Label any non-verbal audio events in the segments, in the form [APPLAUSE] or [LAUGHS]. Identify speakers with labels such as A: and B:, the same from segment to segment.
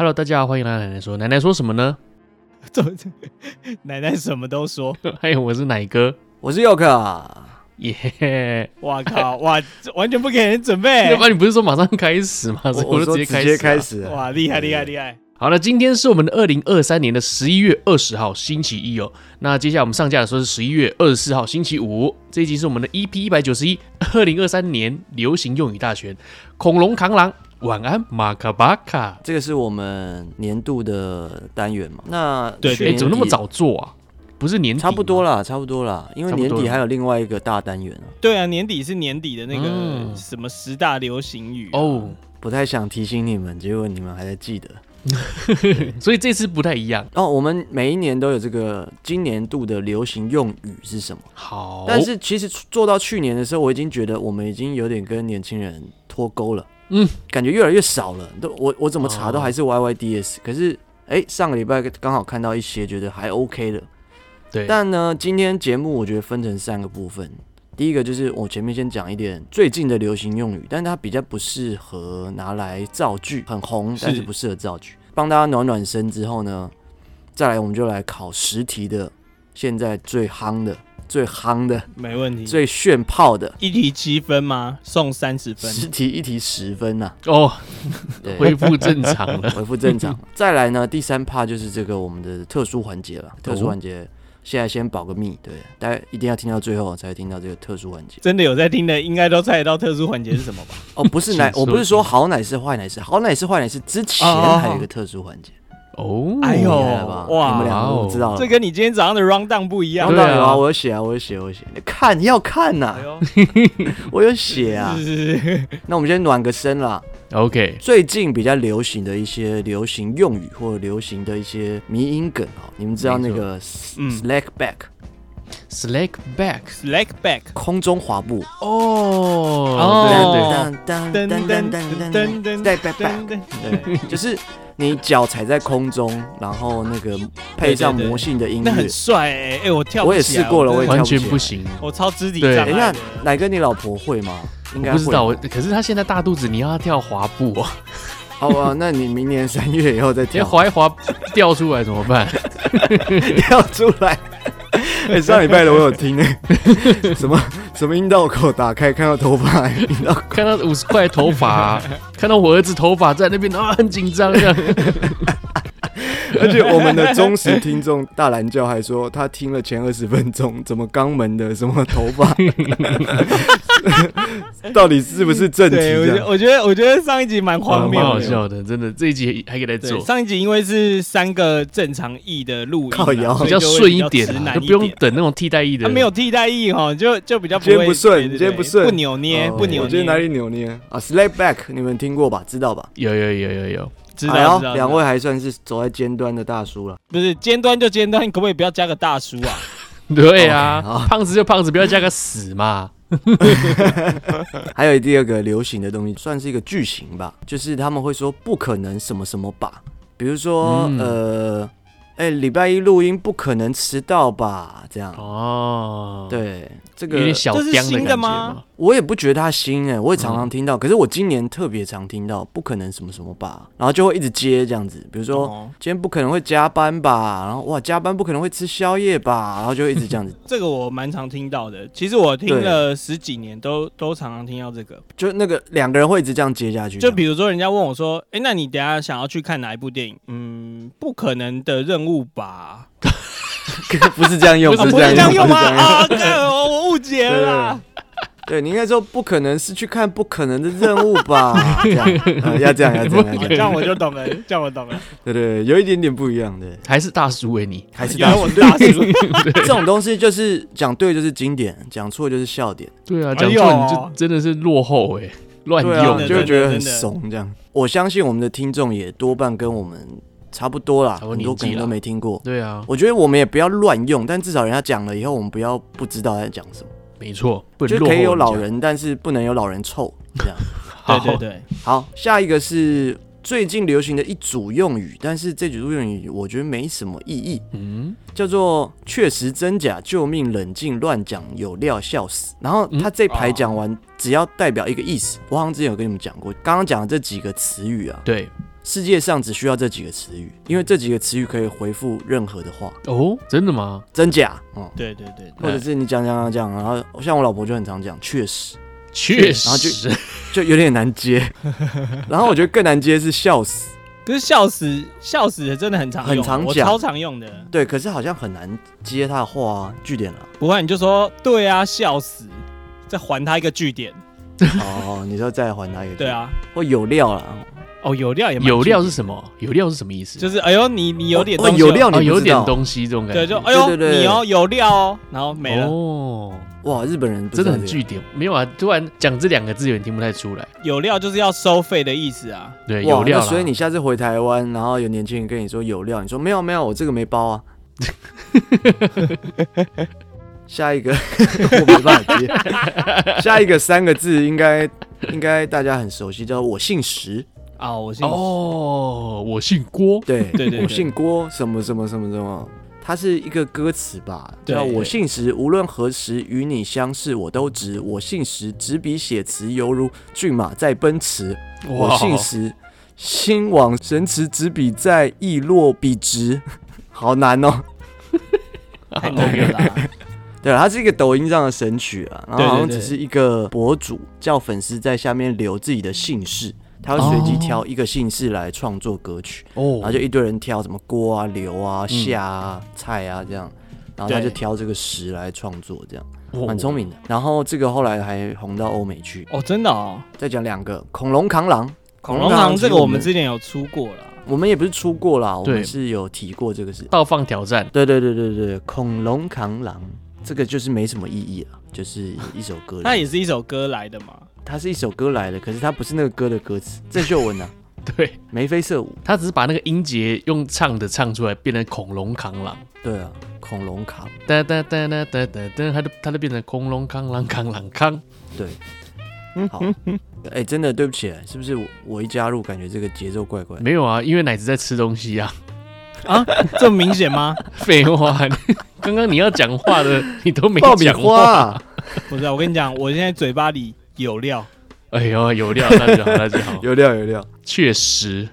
A: Hello，大家好，欢迎来到奶奶说。奶奶说什么呢？[LAUGHS] [LAUGHS]
B: 奶奶什么都说。[LAUGHS]
A: 还有，我是奶哥，
C: 我是佑克。
A: 耶！
B: 哇靠！哇，完全不给人准备。
A: 要不然你不是说马上开始吗？我，
C: 我就直接开始，直接开始。
B: 哇，厉害厉害厉害！
A: 好了，今天是我们的二零二三年的十一月二十号，星期一哦。那接下来我们上架的时候是十一月二十四号，星期五。这一集是我们的 EP 一百九十一，二零二三年流行用语大全。恐龙扛狼，晚安马卡巴卡。
C: 这个是我们年度的单元嘛？那
A: 对哎，怎么那么早做啊？不是年底，
C: 差不多啦，差不多啦，因为年底还有另外一个大单元啊。
B: 对啊，年底是年底的那个什么十大流行语、啊、
A: 哦。
C: 不太想提醒你们，结果你们还在记得。[LAUGHS]
A: 所以这次不太一样
C: 哦。我们每一年都有这个今年度的流行用语是什么？
A: 好，
C: 但是其实做到去年的时候，我已经觉得我们已经有点跟年轻人脱钩了。嗯，感觉越来越少了。都我我怎么查都还是 YYDS。可是哎，上个礼拜刚好看到一些觉得还 OK 的。
A: 对。
C: 但呢，今天节目我觉得分成三个部分。第一个就是我前面先讲一点最近的流行用语，但它比较不适合拿来造句，很红，但是不适合造句。帮大家暖暖身之后呢，再来我们就来考实题的，现在最夯的、最夯的，
B: 没问题，
C: 最炫炮的，
B: 一题七分吗？送三十分，
C: 十题一题十分呐、啊。
A: 哦，恢复正常了，[LAUGHS]
C: 恢复正常。再来呢，第三趴就是这个我们的特殊环节了，特殊环节。现在先保个密，对，大家一定要听到最后才会听到这个特殊环节。
B: 真的有在听的，应该都猜得到特殊环节是什么吧？
C: 哦，不是 [LAUGHS] 奶，我不是说好奶是坏奶是好奶是坏奶是之前还有一个特殊环节。
A: 哦，
B: 哎呦，哇，
C: 你们两个我知道了，
B: 这跟你今天早上的 round down 不一样。
C: round down 有啊，我有写啊，我有写，我有写。看要看呐，[LAUGHS] [LAUGHS] 我有写啊。那我们先暖个身啦。
A: OK，
C: 最近比较流行的一些流行用语或者流行的一些迷音梗啊，你们知道那个 slack back，slack
A: back，slack
B: back，
C: 空中滑步。
A: 哦，哦，
C: 对对对，噔噔噔噔噔噔，slack back，对，就是你脚踩在空中，然后那个配上魔性的音乐，
B: 那很帅哎哎，我跳，
C: 我也试过了，我也
A: 完全不行，
B: 我超肢体障碍。
C: 那奶哥，你老婆会吗？应该
A: 不知道，我可是她现在大肚子，你要她跳滑步哦。
C: 好啊，那你明年三月以后再跳，
A: 滑一滑掉出来怎么办？[LAUGHS]
C: 掉出来？哎、欸，上礼拜的我有听呢，什么什么阴道口打开看到头发，阴道
A: 看到五十块头发、啊，看到我儿子头发在那边啊，很紧张这样。[LAUGHS]
C: 而且我们的忠实听众大蓝教还说，他听了前二十分钟，怎么肛门的什么头发，[LAUGHS] 到底是不是正题？
B: 我觉得我觉得上一集蛮荒谬，蛮
A: 好笑的，真的这一集还可以来做。
B: 上一集因为是三个正常意的录音，
C: 靠摇
A: 比较顺一点，就不用等那种替代意的。
B: 他没有替代译哈，就就比较
C: 不会不顺，今天不顺，
B: 不扭捏，不扭捏。
C: 我觉得哪里扭捏啊？Slack back，你们听过吧？知道吧？
A: 有有有有有。
C: 哎呦，两位还算是走在尖端的大叔了。
B: 不是尖端就尖端，可不可以不要加个大叔啊？[LAUGHS]
A: 对啊，胖子就胖子，不要加个死嘛。[LAUGHS]
C: 还有第二个流行的东西，算是一个句型吧，就是他们会说不可能什么什么吧，比如说、嗯、呃。哎、欸，礼拜一录音不可能迟到吧？这样哦，对，这个
A: 有点小僵的吗？
C: 我也不觉得它新哎、欸，我也常常听到，嗯、可是我今年特别常听到不可能什么什么吧，然后就会一直接这样子，比如说、哦、今天不可能会加班吧，然后哇加班不可能会吃宵夜吧，然后就会一直这样子。[LAUGHS]
B: 这个我蛮常听到的，其实我听了十几年都都常常听到这个，
C: 就那个两个人会一直这样接下去。
B: 就比如说人家问我说，哎、欸，那你等下想要去看哪一部电影？嗯，不可能的任务。吧，[LAUGHS]
C: 不是这样用，
B: 不是这样用吗？啊，我误解了。
C: 对，你应该说不可能是去看不可能的任务吧？[LAUGHS] 这样，要这样，要这样，
B: 这样我就懂了，这样我懂了。
C: 对对，有一点点不一样的，
A: 还是大叔为你，
C: 还是大叔，大叔。[LAUGHS] 这种东西就是讲对就是经典，讲错就是笑点。
A: 对啊，讲错你就真的是落后哎，乱用
C: 就会觉得很怂。这样，我相信我们的听众也多半跟我们。差不多啦，很多可能都没听过。
A: 对啊，
C: 我觉得我们也不要乱用，但至少人家讲了以后，我们不要不知道在讲什么。
A: 没错，
C: 就可以有老人，但是不能有老人臭这样。[LAUGHS]
B: 好对对对，
C: 好，下一个是最近流行的一组用语，但是这组用语我觉得没什么意义。嗯，叫做确实真假，救命，冷静，乱讲，有料，笑死。然后他这排讲完，只要代表一个意思。我好像之前有跟你们讲过，刚刚讲的这几个词语啊，
A: 对。
C: 世界上只需要这几个词语，因为这几个词语可以回复任何的话。
A: 哦，真的吗？
C: 真假？哦，
B: 对对对，
C: 或者是你讲讲讲讲，然后像我老婆就很常讲，确实，
A: 确实，
C: 然后就就有点难接。[LAUGHS] 然后我觉得更难接是笑死。
B: 可是笑死，笑死真的很常用，
C: 很常讲，
B: 我超常用的。
C: 对，可是好像很难接他的话啊，句点了。
B: 不会你就说对啊，笑死，再还他一个句点。
C: 哦，你说再还他一个？
B: 对啊，
C: 或有料了。
B: 哦，有料也
A: 有料是什么？有料是什么意思？
B: 就是哎呦，你你有点东西，
C: 有料，
A: 你有点东西这种感觉。
B: 对，就哎呦，你哦有料哦，然后没了。
A: 哦，
C: 哇，日本人
A: 真的很句点。没有啊，突然讲这两个字有点听不太出来。
B: 有料就是要收费的意思啊。
A: 对，有料。
C: 所以你下次回台湾，然后有年轻人跟你说有料，你说没有没有，我这个没包啊。[LAUGHS] 下一个 [LAUGHS] 我没办法接。下一个三个字应该应该大家很熟悉，叫我姓石。
B: 啊，我姓
A: 哦，我姓郭，
C: 对 [LAUGHS]
B: 对对，
C: 我姓郭，什么什么什么什么，它是一个歌词吧？叫我姓石，无论何时与你相识，我都值。我姓石，执笔写词犹如骏马在奔驰。我姓石，心往神驰，执笔在意落笔直。[LAUGHS] 好难哦，
B: 太难了。[LAUGHS]
C: 对，它是一个抖音上的神曲啊，然后好像只是一个博主叫粉丝在下面留自己的姓氏。他会随机挑一个姓氏来创作歌曲，哦，然后就一堆人挑什么郭啊、刘啊、夏啊、蔡啊这样，然后他就挑这个食来创作，这样蛮聪明的。然后这个后来还红到欧美去，
B: 哦，真的哦。
C: 再讲两个，恐龙扛狼，
B: 恐龙扛狼这个我们之前有出过了，
C: 我们也不是出过啦，我们是有提过这个事。
A: 倒放挑战，
C: 对对对对对，恐龙扛狼这个就是没什么意义了，就是一首歌，[LAUGHS]
B: 那也是一首歌来的嘛。
C: 它是一首歌来的，可是它不是那个歌的歌词。[LAUGHS] 郑秀文啊，
A: 对，
C: 眉飞色舞，
A: 他只是把那个音节用唱的唱出来，变成恐龙扛狼。
C: 对啊，恐龙扛，
A: 哒哒哒哒哒哒哒，他就他就变成恐龙扛狼扛狼扛。
C: 对，好，[LAUGHS] 哎、欸，真的对不起，是不是我我一加入，感觉这个节奏怪怪？
A: 没有啊，因为奶子在吃东西啊。
B: 啊，这么明显吗？[LAUGHS]
A: 废话，刚刚你要讲话的你都
C: 没讲话。
B: 不是啊，我跟你讲，我现在嘴巴里。有料，
A: 哎呦，有料，那就好，那就好。[LAUGHS]
C: 有料，有料，
A: 确实，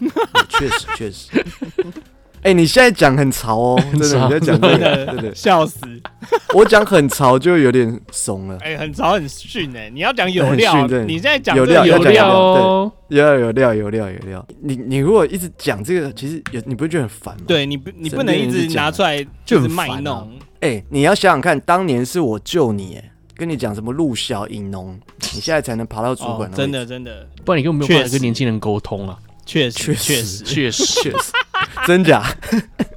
A: [LAUGHS]
C: 确实，确实。[LAUGHS] 哎，你现在讲很潮哦，真的，你在讲这个，真的笑死。我讲很潮就有点怂了。
B: 哎，很潮很逊哎，你要讲有料，你现在讲
C: 有料，
A: 有料哦，
C: 要有料，有料，有料。你你如果一直讲这个，其实有你不会觉得很烦吗？
B: 对，你不你不能一直拿出来就是卖弄。
C: 哎，你要想想看，当年是我救你哎。跟你讲什么陆小饮农，你现在才能爬到主管
B: 真的真的，
A: 不然你根本没有办法跟年轻人沟通啊！
B: 确实确实确实 [LAUGHS]
C: 确实，真假？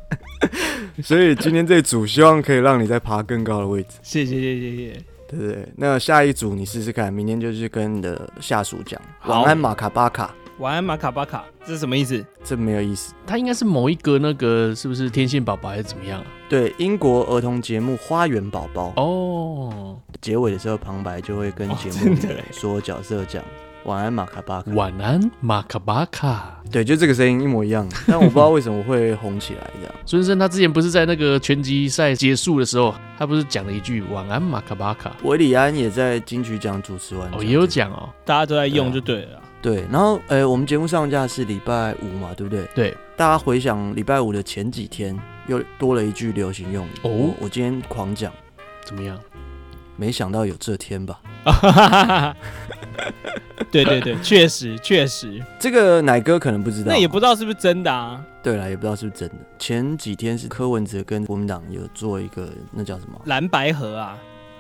C: [LAUGHS] 所以今天这组希望可以让你再爬更高的位置。
B: 谢谢谢谢谢谢，
C: 对不对？那下一组你试试看，明天就去跟你的下属讲。晚安马卡巴卡。
B: 晚安马卡巴卡，这是什么意思？
C: 这没有意思，
A: 它应该是某一个那个是不是天线宝宝还是怎么样啊？
C: 对，英国儿童节目《花园宝宝》
A: 哦。
C: 结尾的时候旁白就会跟节目说角色讲晚安马卡巴卡。
A: 晚安马卡巴卡。
C: 对，就这个声音一模一样，[LAUGHS] 但我不知道为什么会红起来这样。
A: 孙生他之前不是在那个拳击赛结束的时候，他不是讲了一句晚安马卡巴卡？
C: 韦礼安也在金曲奖主持完，
A: 哦，也有讲哦，
B: 大家都在用就对了。
C: 对，然后，呃，我们节目上架是礼拜五嘛，对不对？
A: 对，大
C: 家回想礼拜五的前几天，又多了一句流行用语哦我。我今天狂讲，
A: 怎么样？
C: 没想到有这天吧？[LAUGHS]
B: 对对对，确实确实，
C: 这个奶哥可能不知道，
B: 那也不知道是不是真的啊？
C: 对了，也不知道是不是真的。前几天是柯文哲跟国民党有做一个那叫什么
B: 蓝白河啊？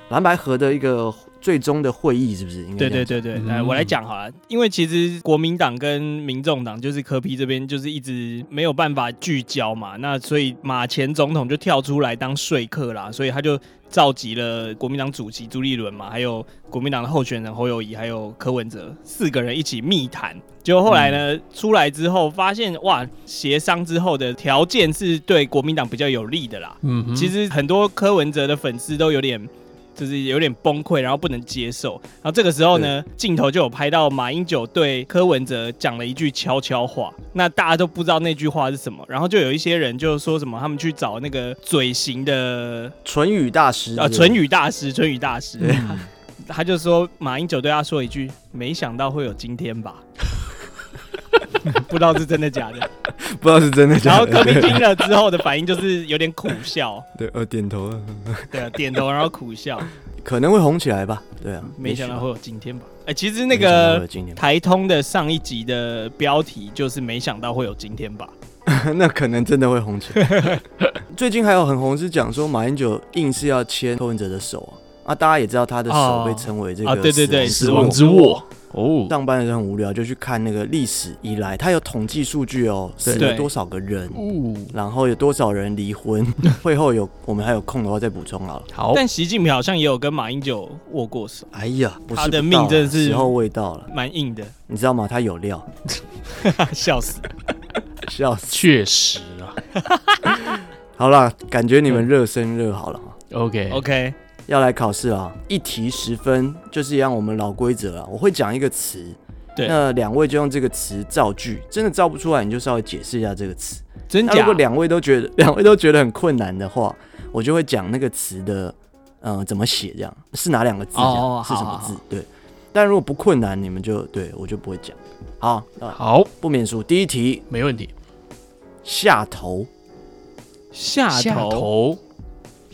C: 蓝白河的一个。最终的会议是不是？
B: 对对对对，来我来讲好了。因为其实国民党跟民众党就是柯批这边就是一直没有办法聚焦嘛，那所以马前总统就跳出来当说客啦，所以他就召集了国民党主席朱立伦嘛，还有国民党的候选人侯友谊，还有柯文哲四个人一起密谈。结果后来呢，出来之后发现哇，协商之后的条件是对国民党比较有利的啦。嗯，其实很多柯文哲的粉丝都有点。就是有点崩溃，然后不能接受。然后这个时候呢，镜头就有拍到马英九对柯文哲讲了一句悄悄话。那大家都不知道那句话是什么。然后就有一些人就说什么，他们去找那个嘴型的
C: 唇语大师
B: 啊，唇语大师，唇语大师。他就说马英九对他说一句：“没想到会有今天吧。” [LAUGHS] 不知道是真的假的。[LAUGHS]
C: 不知道是真的假的。
B: 然后柯 P 听了之后的反应就是有点苦笑，[LAUGHS]
C: 对，呃，点头了，
B: 对啊，点头然后苦笑，
C: 可能会红起来吧？对啊，
B: 没想到会有今天吧？哎、欸，其实那
C: 个
B: 台通的上一集的标题就是没想到会有今天吧？
C: 那可能真的会红起来。最近还有很红是讲说马英九硬是要牵柯文哲的手啊。啊，大家也知道他的手被称为这个、
B: 哦啊、对对对，
A: 死亡之握。哦，
C: 上班的时候很无聊，就去看那个历史以来，他有统计数据哦，死了多少个人，然后有多少人离婚。[LAUGHS] 会后有我们还有空的话再补充好了。
A: 好，
B: 但习近平好像也有跟马英九握过手。
C: 哎呀，不是不
B: 他的命真的是
C: 时候未到了，
B: 蛮硬的，
C: 你知道吗？他有料，[LAUGHS]
B: 笑死，[LAUGHS]
C: 笑死，
A: 确实啊。
C: 好了，感觉你们热身热好了。
A: OK
B: OK。
C: 要来考试啊！一题十分，就是一样我们老规则啊。我会讲一个词，
B: 对，
C: 那两位就用这个词造句，真的造不出来，你就稍微解释一下这个词。
B: 真假？
C: 如果两位都觉得 [LAUGHS] 两位都觉得很困难的话，我就会讲那个词的，嗯、呃，怎么写这样，是哪两个字这样，哦、是什么字？对。但如果不困难，你们就对我就不会讲。好，
A: 好，
C: 不免输。第一题
A: 没问题。
C: 下头，
B: 下头，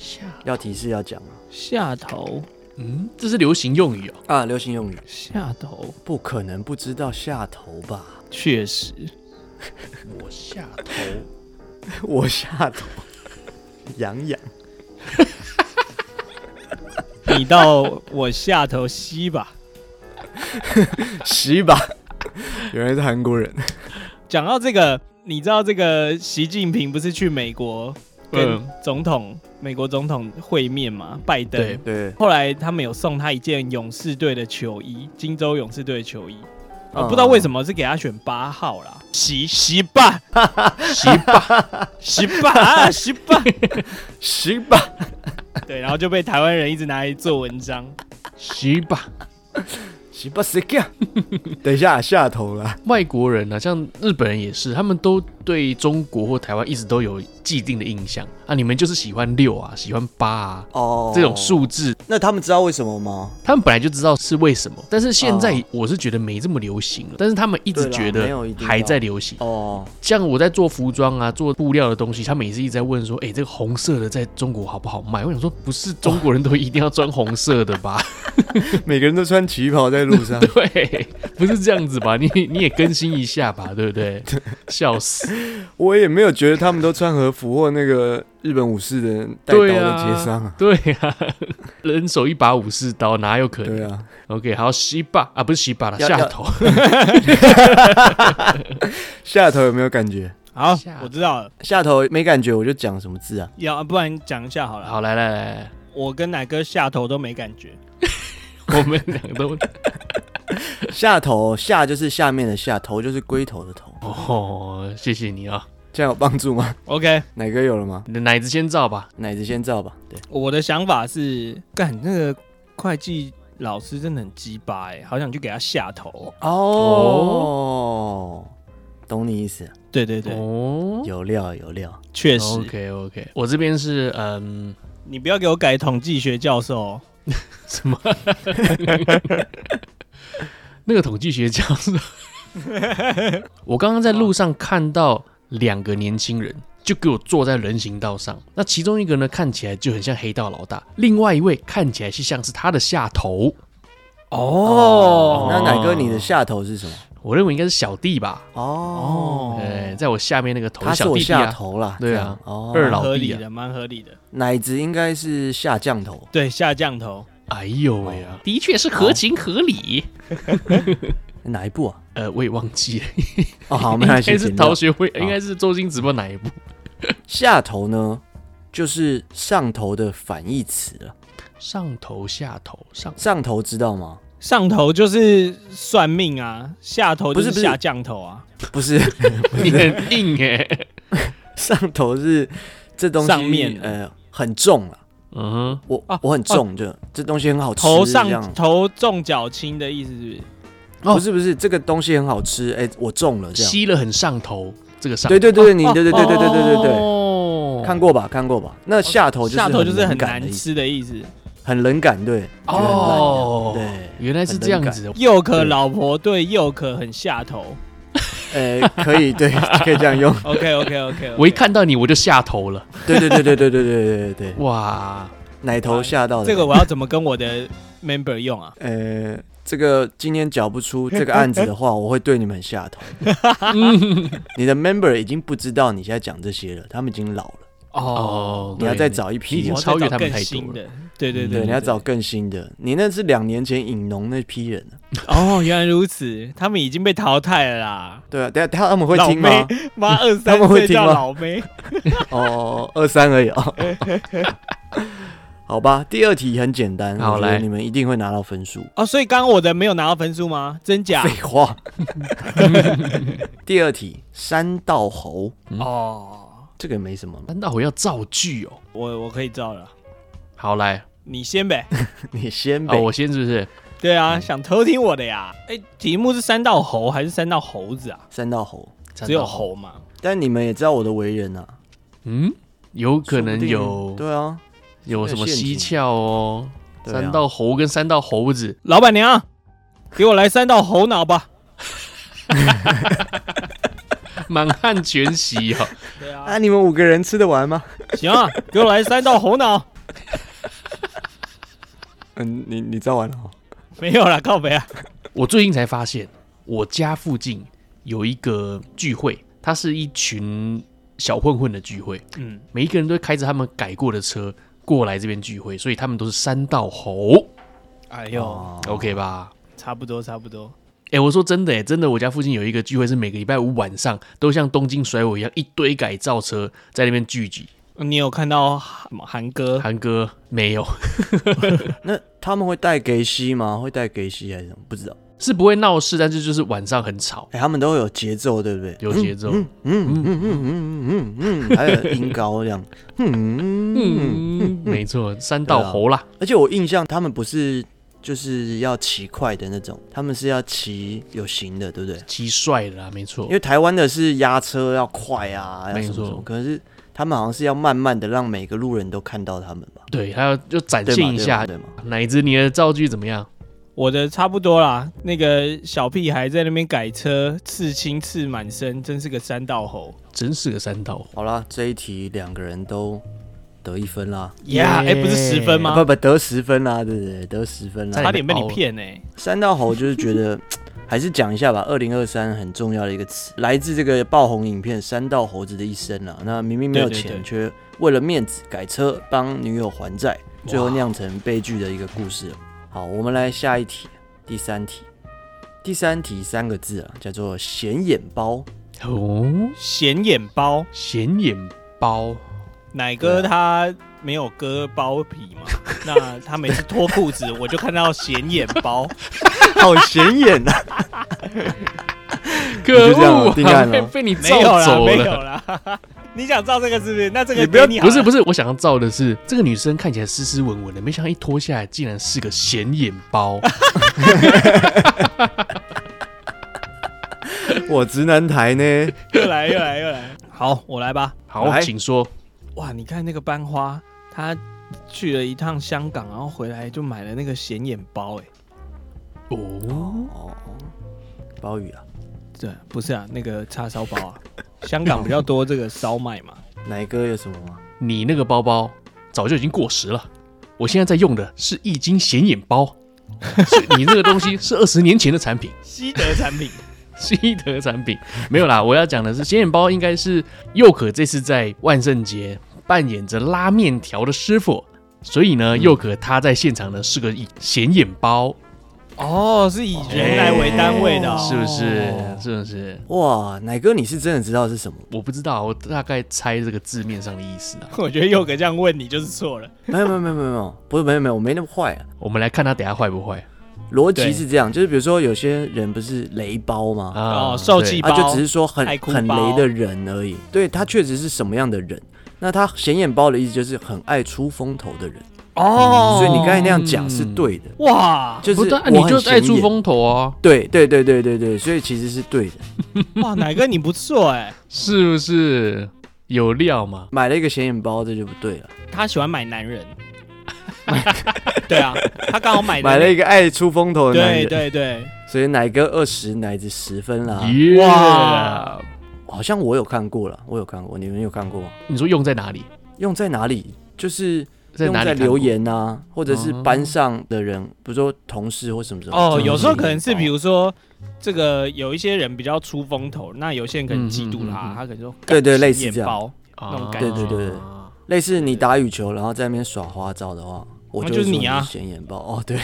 A: 下，
C: 要提示要讲
B: 下头，
A: 嗯，这是流行用语哦。
C: 啊，流行用语。
B: 下头，
C: 不可能不知道下头吧？
B: 确实，
A: 我下头，[LAUGHS]
C: 我下头，痒痒。[LAUGHS]
B: 你到我下头吸吧，[LAUGHS]
C: 吸吧。原来是韩国人。
B: 讲到这个，你知道这个习近平不是去美国跟总统？嗯美国总统会面嘛，拜登。
C: 对对。
B: 后来他们有送他一件勇士队的球衣，金州勇士队的球衣。啊，不知道为什么是给他选八号啦。习习吧，[LAUGHS]
A: 习吧，[LAUGHS]
B: 习吧，习吧，[LAUGHS]
C: 习吧。
B: 对，然后就被台湾人一直拿来做文章。
A: 习吧。
C: 等一下下头了。
A: 外国人呢、啊，像日本人也是，他们都对中国或台湾一直都有既定的印象啊。你们就是喜欢六啊，喜欢八啊，哦，oh, 这种数字。
C: 那他们知道为什么吗？
A: 他们本来就知道是为什么，但是现在我是觉得没这么流行了。但是他们一直觉得还在流行哦。像我在做服装啊，做布料的东西，他们也是一直在问说，哎、欸，这个红色的在中国好不好卖？我想说，不是中国人都一定要穿红色的吧？[LAUGHS]
C: 每个人都穿旗袍在路上，[LAUGHS]
A: 对，不是这样子吧？你你也更新一下吧，对不对？笑死！[LAUGHS]
C: 我也没有觉得他们都穿和服或那个日本武士的带刀的街上啊。
A: 对呀、啊，[LAUGHS] 人手一把武士刀，哪有可能？
C: 对啊。
A: OK，好，西巴啊，不是西巴了，下头。[LAUGHS]
C: 下头有没有感觉？
B: 好，我知道了。
C: 下头没感觉，我就讲什么字啊？
B: 要不然讲一下好了。
A: 好，来来来，
B: 我跟奶哥下头都没感觉。[LAUGHS]
A: 我们两个都
C: 下头，下就是下面的下，头就是龟头的头。
A: 哦，谢谢你啊，
C: 这样有帮助吗
B: ？OK，
C: 奶哥有了吗？
A: 你的奶子先造吧，
C: 奶子先造吧。对，
B: 我的想法是，干那个会计老师真的很鸡巴哎，好想去给他下头
C: 哦。哦，懂你意思。
B: 对对对，
A: 哦，
C: 有料有料，
B: 确实。
A: OK OK，我这边是嗯，
B: 你不要给我改统计学教授。[LAUGHS]
A: 什么？[LAUGHS] 那个统计学教授，[LAUGHS] 我刚刚在路上看到两个年轻人，就给我坐在人行道上。那其中一个呢，看起来就很像黑道老大；另外一位看起来是像是他的下头。
C: 哦，哦，那奶哥，你的下头是什么？
A: 我认为应该是小弟吧。
C: 哦，
A: 哎，在我下面那个头小弟弟啊。
C: 他是我下头啦。
A: 对啊，
C: 哦，
A: 二老弟啊，
B: 蛮合理的，蛮合理的。
C: 奶子应该是下降头。
B: 对，下降头。
A: 哎呦喂啊，的确是合情合理。[LAUGHS]
C: 哪一部啊？
A: 呃，我也忘记了。
C: 哦，好，没关系。[LAUGHS]
A: 应该是逃学会，应该是周星驰，播哪一部？
C: 下头呢，就是上头的反义词了。
A: 上头、下头、上
C: 上头知道吗？
B: 上头就是算命啊，下头就是下降头啊。
C: 不是，[LAUGHS]
A: 你很硬哎。
C: 上头是这东西
B: 上面
C: 呃很重了。嗯哼，我我很重，就这东西很好吃。
B: 头上头重脚轻的意思是不是？
C: 不是不是，这个东西很好吃。哎，我中了，这样
A: 吸了很上头。这个上
C: 对对对，你对对对对对对对对，看过吧看过吧？那下头就是
B: 下头就是很难吃的意思，
C: 很冷感对。
A: 哦，
C: 对，
A: 原来是这样子。
B: 又可老婆对又可很下头。
C: 呃，可以，对，[LAUGHS] 可以这样用。
B: OK OK OK，
A: 我一看到你我就下头了。
C: 对对对对对对对对对，
A: 哇，
C: 奶头吓到的。
B: 这个我要怎么跟我的 member 用啊？
C: 呃，这个今天缴不出 [LAUGHS] 这个案子的话，我会对你们下头。[LAUGHS] 你的 member 已经不知道你现在讲这些了，他们已经老了。
A: 哦，
C: 你要再找一批，
A: 已经超越他们太多了。
B: 对对对，
C: 你要找更新的。你那是两年前影农那批人
B: 哦，原来如此，他们已经被淘汰了啦。
C: 对啊，等下他们会听吗？
B: 妈，二三他们会听吗老妹。[LAUGHS]
C: 哦，二三而已啊。好吧，第二题很简单，
A: 好来，
C: 你们一定会拿到分数
B: 哦。所以刚刚我的没有拿到分数吗？真假？
C: 废话。[LAUGHS] 第二题，山道猴
B: 哦。
C: 这个没什么，
A: 山道猴要造句哦。
B: 我我可以造了。
A: 好来，
B: 你先呗。[LAUGHS]
C: 你先呗。
A: 我先是不是？
B: 对啊，想偷听我的呀？哎，题目是山道猴还是山道猴子啊？
C: 山道猴，
B: 只有猴嘛。
C: 但你们也知道我的为人啊。
A: 嗯，有可能有。
C: 对啊，
A: 有什么蹊跷哦？三道猴跟三道猴子，
B: 老板娘，给我来三道猴脑吧。[LAUGHS]
A: 满汉全席哦，
B: 对啊，
C: 啊，你们五个人吃得完吗？
B: 行啊，给我来三道猴脑。[LAUGHS]
C: 嗯，你你造完了？
B: 没有啦，靠北啊！
A: 我最近才发现，我家附近有一个聚会，它是一群小混混的聚会。嗯，每一个人都开着他们改过的车过来这边聚会，所以他们都是山道猴。
B: 哎呦、
A: 哦，OK 吧？
B: 差不多，差不多。
A: 哎、欸，我说真的，哎，真的，我家附近有一个聚会，是每个礼拜五晚上都像东京甩我一样，一堆改造车在那边聚集。
B: 你有看到韩哥？
A: 韩哥没有。[LAUGHS]
C: 那他们会带给西吗？会带给西还是什么？不知道。
A: 是不会闹事但是就是晚上很吵。
C: 哎他们都有节奏对不对？
A: 有节奏。嗯
C: 嗯嗯嗯嗯嗯嗯还有音高这样。嗯
A: 没错三道猴啦。
C: 而且我印象他们不是就是要骑快的那种他们是要骑有型的对不对？
A: 骑帅的啊没错。
C: 因为台湾的是压车要快啊
A: 没
C: 错。可是他们好像是要慢慢的让每个路人都看到他们吧
A: 对他要就展现一下的嘛。奶子你的造句怎么样？
B: 我的差不多啦。那个小屁孩在那边改车，刺青刺满身，真是个三道猴，
A: 真是个三道猴。
C: 好啦，这一题两个人都。得一分啦，
B: 呀，哎，不是十分吗？
C: 不不，得十分啦，对不对？得十分啦，
B: 差点被你骗呢。
C: 三道猴就是觉得，[LAUGHS] 还是讲一下吧。二零二三很重要的一个词，来自这个爆红影片《三道猴子的一生》啊。那明明没有钱，却为了面子改车帮女友还债，最后酿成悲剧的一个故事。好，我们来下一题，第三题。第三题三个字啊，叫做显眼包。
A: 哦，
B: 显眼包，
A: 显眼包。
B: 奶哥他没有割包皮嘛？那他每次脱裤子，我就看到显眼包，[LAUGHS]
C: 好显眼啊！[LAUGHS]
A: 可恶，被你照走了，
B: 没有了。你想照这个是不是？那这个
A: 不要，不是不是，我想要照的是这个女生看起来斯斯文文的，没想到一脱下来竟然是个显眼包。[LAUGHS]
C: 我直男台呢？
B: 又来又来又来，好，我来吧。
A: 好，请说。
B: 哇，你看那个班花，她去了一趟香港，然后回来就买了那个显眼包，哎，
C: 哦，鲍鱼啊，
B: 对，不是啊，那个叉烧包啊，[LAUGHS] 香港比较多这个烧麦嘛。
C: 奶哥有什么吗？
A: 你那个包包早就已经过时了，我现在在用的是易经显眼包，你那个东西是二十年前的产品，[LAUGHS]
B: 西德产品，[LAUGHS]
A: 西德产品。没有啦，我要讲的是显眼包应该是佑可这次在万圣节扮演着拉面条的师傅，所以呢，佑可他在现场呢是个以显眼包。
B: 哦，是以人来为单位的，
A: 是不是？是不是？
C: 哇，奶哥，你是真的知道是什么？
A: 我不知道，我大概猜这个字面上的意思啊。[LAUGHS]
B: 我觉得佑可这样问你就是错了。[LAUGHS]
C: 没有没有没有没有，不是没有没有，我没那么坏啊。
A: 我们来看他等下坏不坏。
C: 逻辑是这样，就是比如说有些人不是雷包吗？
B: 哦，受气包，
C: 他就只是说很很雷的人而已。对，他确实是什么样的人？那他显眼包的意思就是很爱出风头的人。哦，所以你刚才那样讲是对的。哇，就是
A: 你就爱出风头啊。
C: 对对对对对对，所以其实是对的。[LAUGHS]
B: 哇，奶哥你不错哎，
A: 是不是有料嘛？
C: 买了一个显眼包，这就不对了。
B: 他喜欢买男人。[LAUGHS] 对啊，他刚好买
C: 买了一个爱出风头的男人。
B: 对对对，
C: 所以奶哥二十，奶子十分啦。
A: 哇，
C: 好像我有看过了，我有看过，你们有看过吗？
A: 你说用在哪里？
C: 用在哪里？就是
A: 在哪里
C: 用在留言啊，或者是班上的人，比如说同事或什么什么。
B: 哦，有时候可能是比如说这个有一些人比较出风头，那有些人可能嫉妒他，他可能说
C: 对对类似这样
B: 那种感觉，
C: 对对对，类似你打羽球然后在那边耍花招的话。我就是你啊，显眼包哦，对，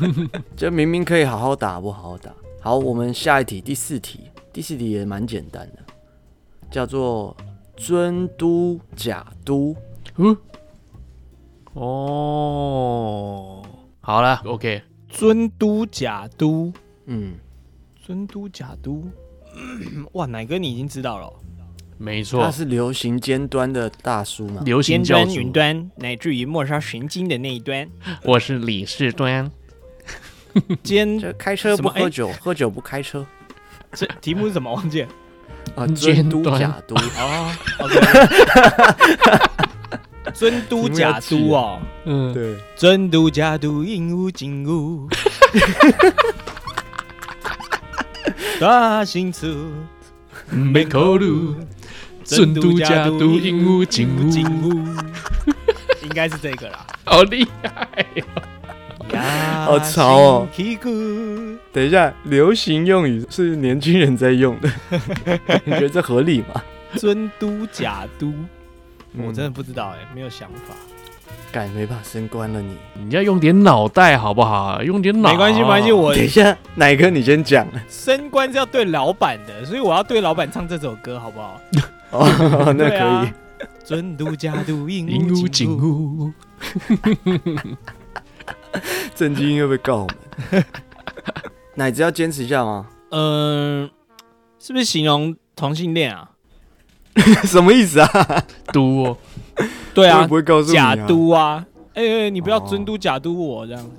C: [LAUGHS] 就明明可以好好打，不好好打。好，我们下一题，第四题，第四题也蛮简单的，叫做尊都假都。嗯，
A: 哦，好了，OK，
B: 尊都假都，
C: 嗯，
B: 尊都假都，哇，奶哥你已经知道了？
A: 没错，
C: 他是流行尖端的大叔嘛？
A: 流行
B: 尖端、云端，乃至于末梢神经的那一端。[LAUGHS]
A: 我是李世端。
B: 尖，
C: 开车不喝酒，喝酒不开车。
B: 这题目是什么？忘记了。
C: 啊，尊都假都 [LAUGHS] [LAUGHS]
B: 啊。尊都假都哦。
A: 嗯，
C: 对。
B: 尊都假都，应无尽无。[LAUGHS] 大兴处，
A: 没考虑。尊都假都，应无尽无，
B: 应该是这个啦。
A: 好厉害，[LAUGHS]
C: 好潮哦！等一下，流行用语是年轻人在用的，[LAUGHS] 你觉得这合理吗？
B: 尊都假都，我真的不知道哎，没有想法。
C: 改没把升官了你，
A: 你要用点脑袋好不好？用点脑。
B: 没关系，没关系。我
C: 等一下，哪个你先讲？
B: 升官是要对老板的，所以我要对老板唱这首歌，好不好？[LAUGHS]
C: 哦，那可以。
B: 尊都假都，应无尽无。[LAUGHS]
C: 震惊音会不会告我们？[LAUGHS] 奶子要坚持一下吗？
B: 嗯，是不是形容同性恋啊？[LAUGHS]
C: 什么意思啊？
A: 都，
B: 对啊，
C: 不会告诉你
B: 假嘟啊。哎哎，你不要尊嘟假嘟我这样子。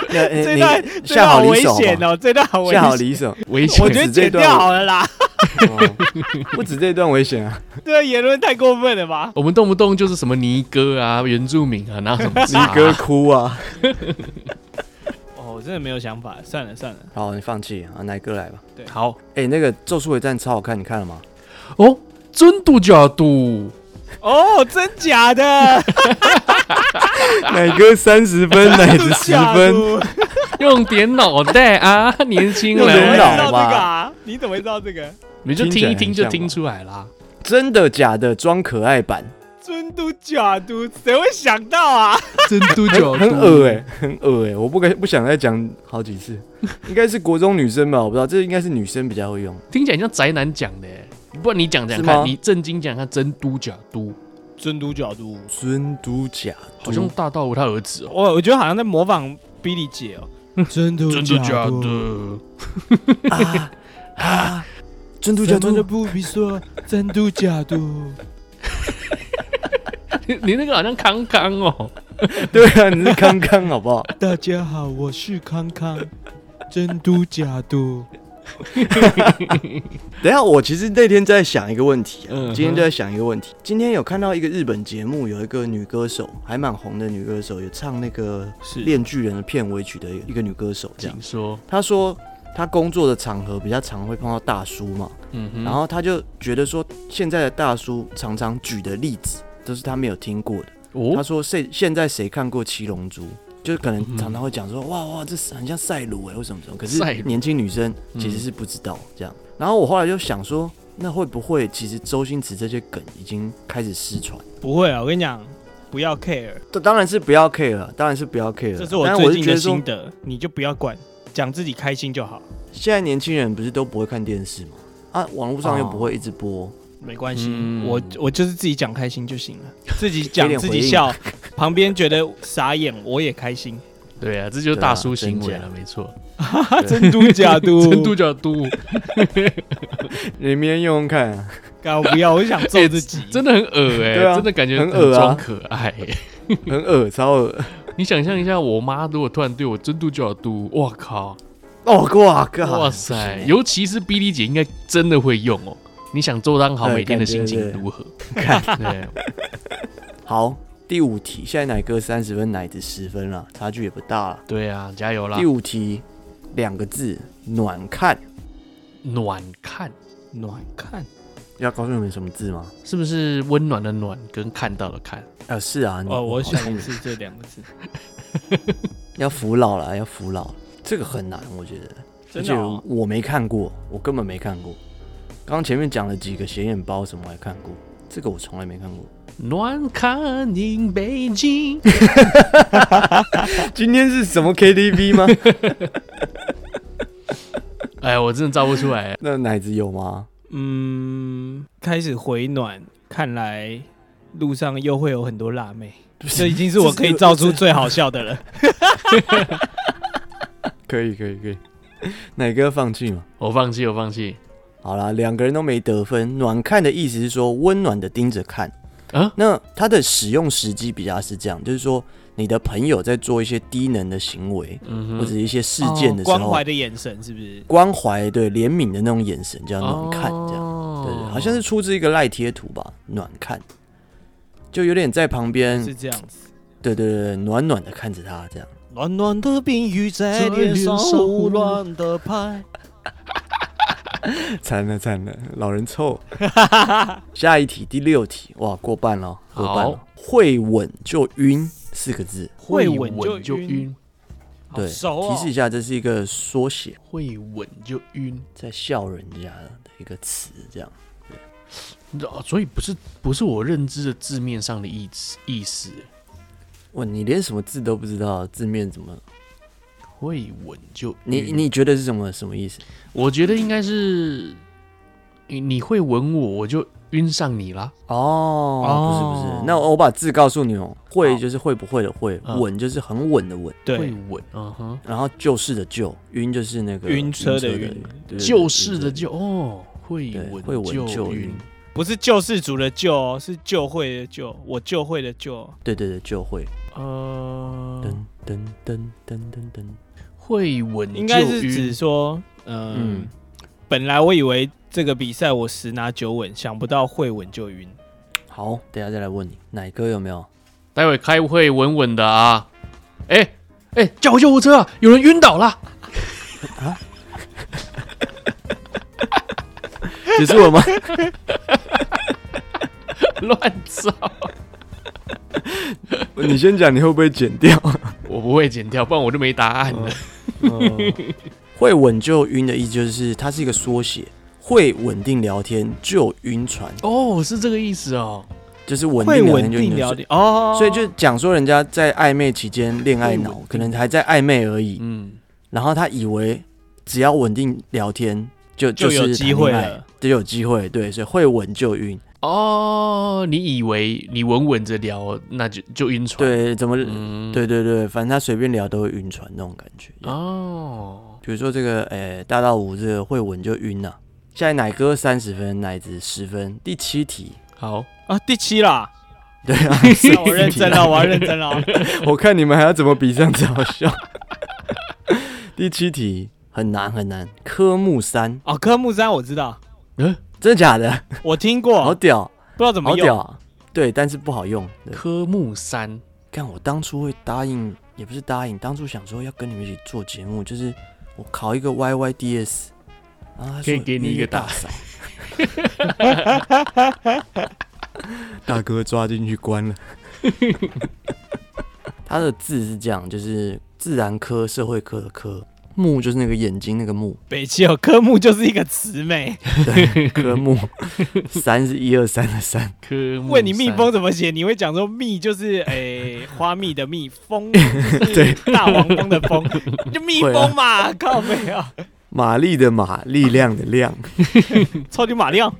B: [LAUGHS]
C: 这段下好危险
B: 哦，这段好危险，
C: 下好离手，
A: 危险。
B: 我觉得剪掉好了啦。
C: 不止这段危险啊！[LAUGHS]
B: 对，言论太过分了吧？
A: 我们动不动就是什么尼哥啊、原住民啊，然后什么
C: 尼哥哭啊。[LAUGHS]
B: 哦，我真的没有想法，算了算了。
C: 好，你放弃啊，奶哥来吧。
B: 对，
A: 好。
C: 哎，那个《咒术回战》超好看，你看了吗？
A: 哦，尊都假都。
B: 哦，真假的？[LAUGHS]
C: 奶哥三十分，[LAUGHS] 奶子十分。
A: 用点脑袋啊，[LAUGHS] 年轻人。
C: 用
B: 脑吧？你怎么会知道这个？
A: 你就听一听就听出来啦。
C: 真的假的？装可爱版。
B: 真都假都，谁会想到啊？
A: 真都假都，
C: 很恶哎，很恶哎，我不敢不想再讲好几次。应该是国中女生吧？我不知道，这应该是女生比较会用。
A: 听起来像宅男讲的。不然你讲讲看，你正经讲看，真都假都，
B: 真都假都，
C: 真都假都，
A: 好像大道他儿子哦。
B: 我我觉得好像在模仿 Billy 姐哦。[LAUGHS] 尊都假都，[LAUGHS]
C: 啊，尊都假都
B: 不必说，真都假都。
A: 你 [LAUGHS] 你那个好像康康哦。
C: 对啊，你是康康好不好？
B: 大家好，我是康康，真都假都。[LAUGHS]
C: 等一下，我其实那天在想一个问题，嗯今天就在想一个问题。今天有看到一个日本节目，有一个女歌手，还蛮红的女歌手，有唱那个《恋巨人》的片尾曲的一个女歌手。这样
A: 说，
C: 她说她工作的场合比较常会碰到大叔嘛，嗯，然后她就觉得说，现在的大叔常常举的例子都是她没有听过的。哦她说，现现在谁看过《七龙珠》？就可能常常会讲说，哇哇，这是很像赛鲁哎，为什么什么？可是年轻女生其实是不知道这样。然后我后来就想说，那会不会其实周星驰这些梗已经开始失传？
B: 不会啊，我跟你讲，不要 care。
C: 这当然是不要 care 了，当然是不要 care 了。
B: 这是我最近的心得，你就不要管，讲自己开心就好。
C: 现在年轻人不是都不会看电视吗？啊，网络上又不会一直播。
B: 没关系，嗯、我我就是自己讲开心就行了，[LAUGHS] 自己讲自己笑，旁边觉得傻眼，我也开心。
A: 对啊，这就是大叔行为了，没错。[LAUGHS]
B: 真嘟假嘟，[LAUGHS]
A: 真嘟假嘟，
C: 你明天用用看啊。
B: 干我不要，我就想揍自己，
A: 真的很恶哎、欸，啊、真的感觉很恶装可爱、欸，
C: 很恶，超恶。
A: 你想象一下，我妈如果突然对我真嘟假嘟，哇靠！
C: 哦，哇靠！
A: 哇塞，尤其是 Billy 姐应该真的会用哦。你想做当好每天的心情如何？[LAUGHS] 看，对，
C: 好，第五题，现在奶哥三十分，奶子十分了，差距也不大了。
A: 对啊，加油啦！
C: 第五题，两个字，暖看。
A: 暖看，
B: 暖看，
C: 要告诉你们什么字吗？
A: 是不是温暖的暖跟看到的看？
C: 啊，是啊。
B: 哦，我想是这两个字。[LAUGHS]
C: 要服老了，要服老。这个很难，我觉得。而且我没看过，我根本没看过。刚刚前面讲了几个显眼包什么，我还看过。这个我从来没看过。
A: 暖看 in 北京。
C: 今天是什么 KTV 吗？[LAUGHS]
A: 哎，我真的造不出来。
C: 那奶子有吗？
B: 嗯，开始回暖，看来路上又会有很多辣妹。这已经是我可以造出最好笑的了。[LAUGHS]
C: 可以可以可以，奶哥放弃吗？
A: 我放弃，我放弃。
C: 好了，两个人都没得分。暖看的意思是说温暖的盯着看。
A: 啊，
C: 那它的使用时机比较是这样，就是说你的朋友在做一些低能的行为，嗯，或者一些事件的时候，
B: 关怀的眼神是不是？
C: 关怀对怜悯的那种眼神叫暖看，这样，哦、对，对对，好像是出自一个赖贴图吧，暖看，就有点在旁边
B: 是这样子，
C: 对对对，暖暖的看着他这样，
B: 暖暖的冰雨在脸上胡乱的拍。[LAUGHS]
C: 惨了惨了，老人臭。下一题，第六题，哇，过半了，过半了。会吻就晕四个字，
A: 会吻就晕。
C: 对，提示一下，这是一个缩写。
A: 会吻就晕，
C: 在笑人家的一个词，这样。
A: 对，所以不是不是我认知的字面上的意思意思。
C: 哇，你连什么字都不知道，字面怎么？
A: 会稳就
C: 你你觉得是什么什么意思？
A: 我觉得应该是你你会吻我，我就晕上你了。
C: 哦，不是不是，那我把字告诉你哦。会就是会不会的会，稳就是很稳的稳。
A: 对，会稳，嗯哼。
C: 然后就是的就，晕就是那个
B: 晕车的晕，
A: 就是的就哦，会稳
C: 会稳就晕，
B: 不是救世主的救哦，是就会的救，我就会的救。
C: 对对对，就会。
A: 呃，
C: 噔噔噔噔噔噔。
A: 会稳
B: 应该是指说，呃、嗯，本来我以为这个比赛我十拿九稳，想不到会稳就晕。
C: 好，等下再来问你，奶哥有没有？
A: 待会开会稳稳的啊！哎、欸、哎、欸，叫救护车啊！有人晕倒了啊！
C: 结束了吗？[LAUGHS]
A: 乱造！
C: 你先讲，你会不会剪掉？[LAUGHS]
A: 我不会剪掉，不然我就没答案了。
C: 嗯、会稳就晕的意思就是它是一个缩写，会稳定聊天就晕船。
A: 哦，是这个意思哦，
C: 就是稳定聊天就晕
B: 船哦。
C: 所以就讲说人家在暧昧期间恋爱脑，可能还在暧昧而已。嗯，然后他以为只要稳定聊天就
B: 就有机会了，
C: 就有机会。对，所以会稳就晕。
A: 哦，你以为你稳稳着聊，那就就晕船？
C: 对，怎么？嗯、对对对，反正他随便聊都会晕船那种感觉。哦，比如说这个，哎、欸，大道五这个会稳就晕了、啊。现在奶哥三十分，奶子十分。第七题，
A: 好
B: 啊，第七啦。
C: 对啊，[LAUGHS]
B: 我认真了，我要认真了。[LAUGHS]
C: 我看你们还要怎么比这样子好笑。[LAUGHS] 第七题很难很难，科目三
B: 哦，科目三我知道。
C: 嗯。真的假的？
B: 我听过，
C: 好屌，
B: 不知道怎么用。
C: 好屌啊，对，但是不好用。
A: 科目三，
C: 看我当初会答应，也不是答应，当初想说要跟你们一起做节目，就是我考一个 YYDS，
A: 啊，可以给你一个大嫂。[LAUGHS]
C: 大哥抓进去关了。[LAUGHS] 他的字是这样，就是自然科、社会科的科。目就是那个眼睛那个目，
B: 北七哦，科目就是一个词美。
C: 对，科目 [LAUGHS] 三是一二三的三。
A: 科目。
B: 问你蜜蜂怎么写？你会讲说蜜就是诶、欸、[LAUGHS] 花蜜的蜜，蜂 [LAUGHS]
C: 对
B: 大黄蜂的蜂，就蜜蜂嘛，啊、靠没有。
C: 玛丽的玛，力量的量，
B: 超级马亮，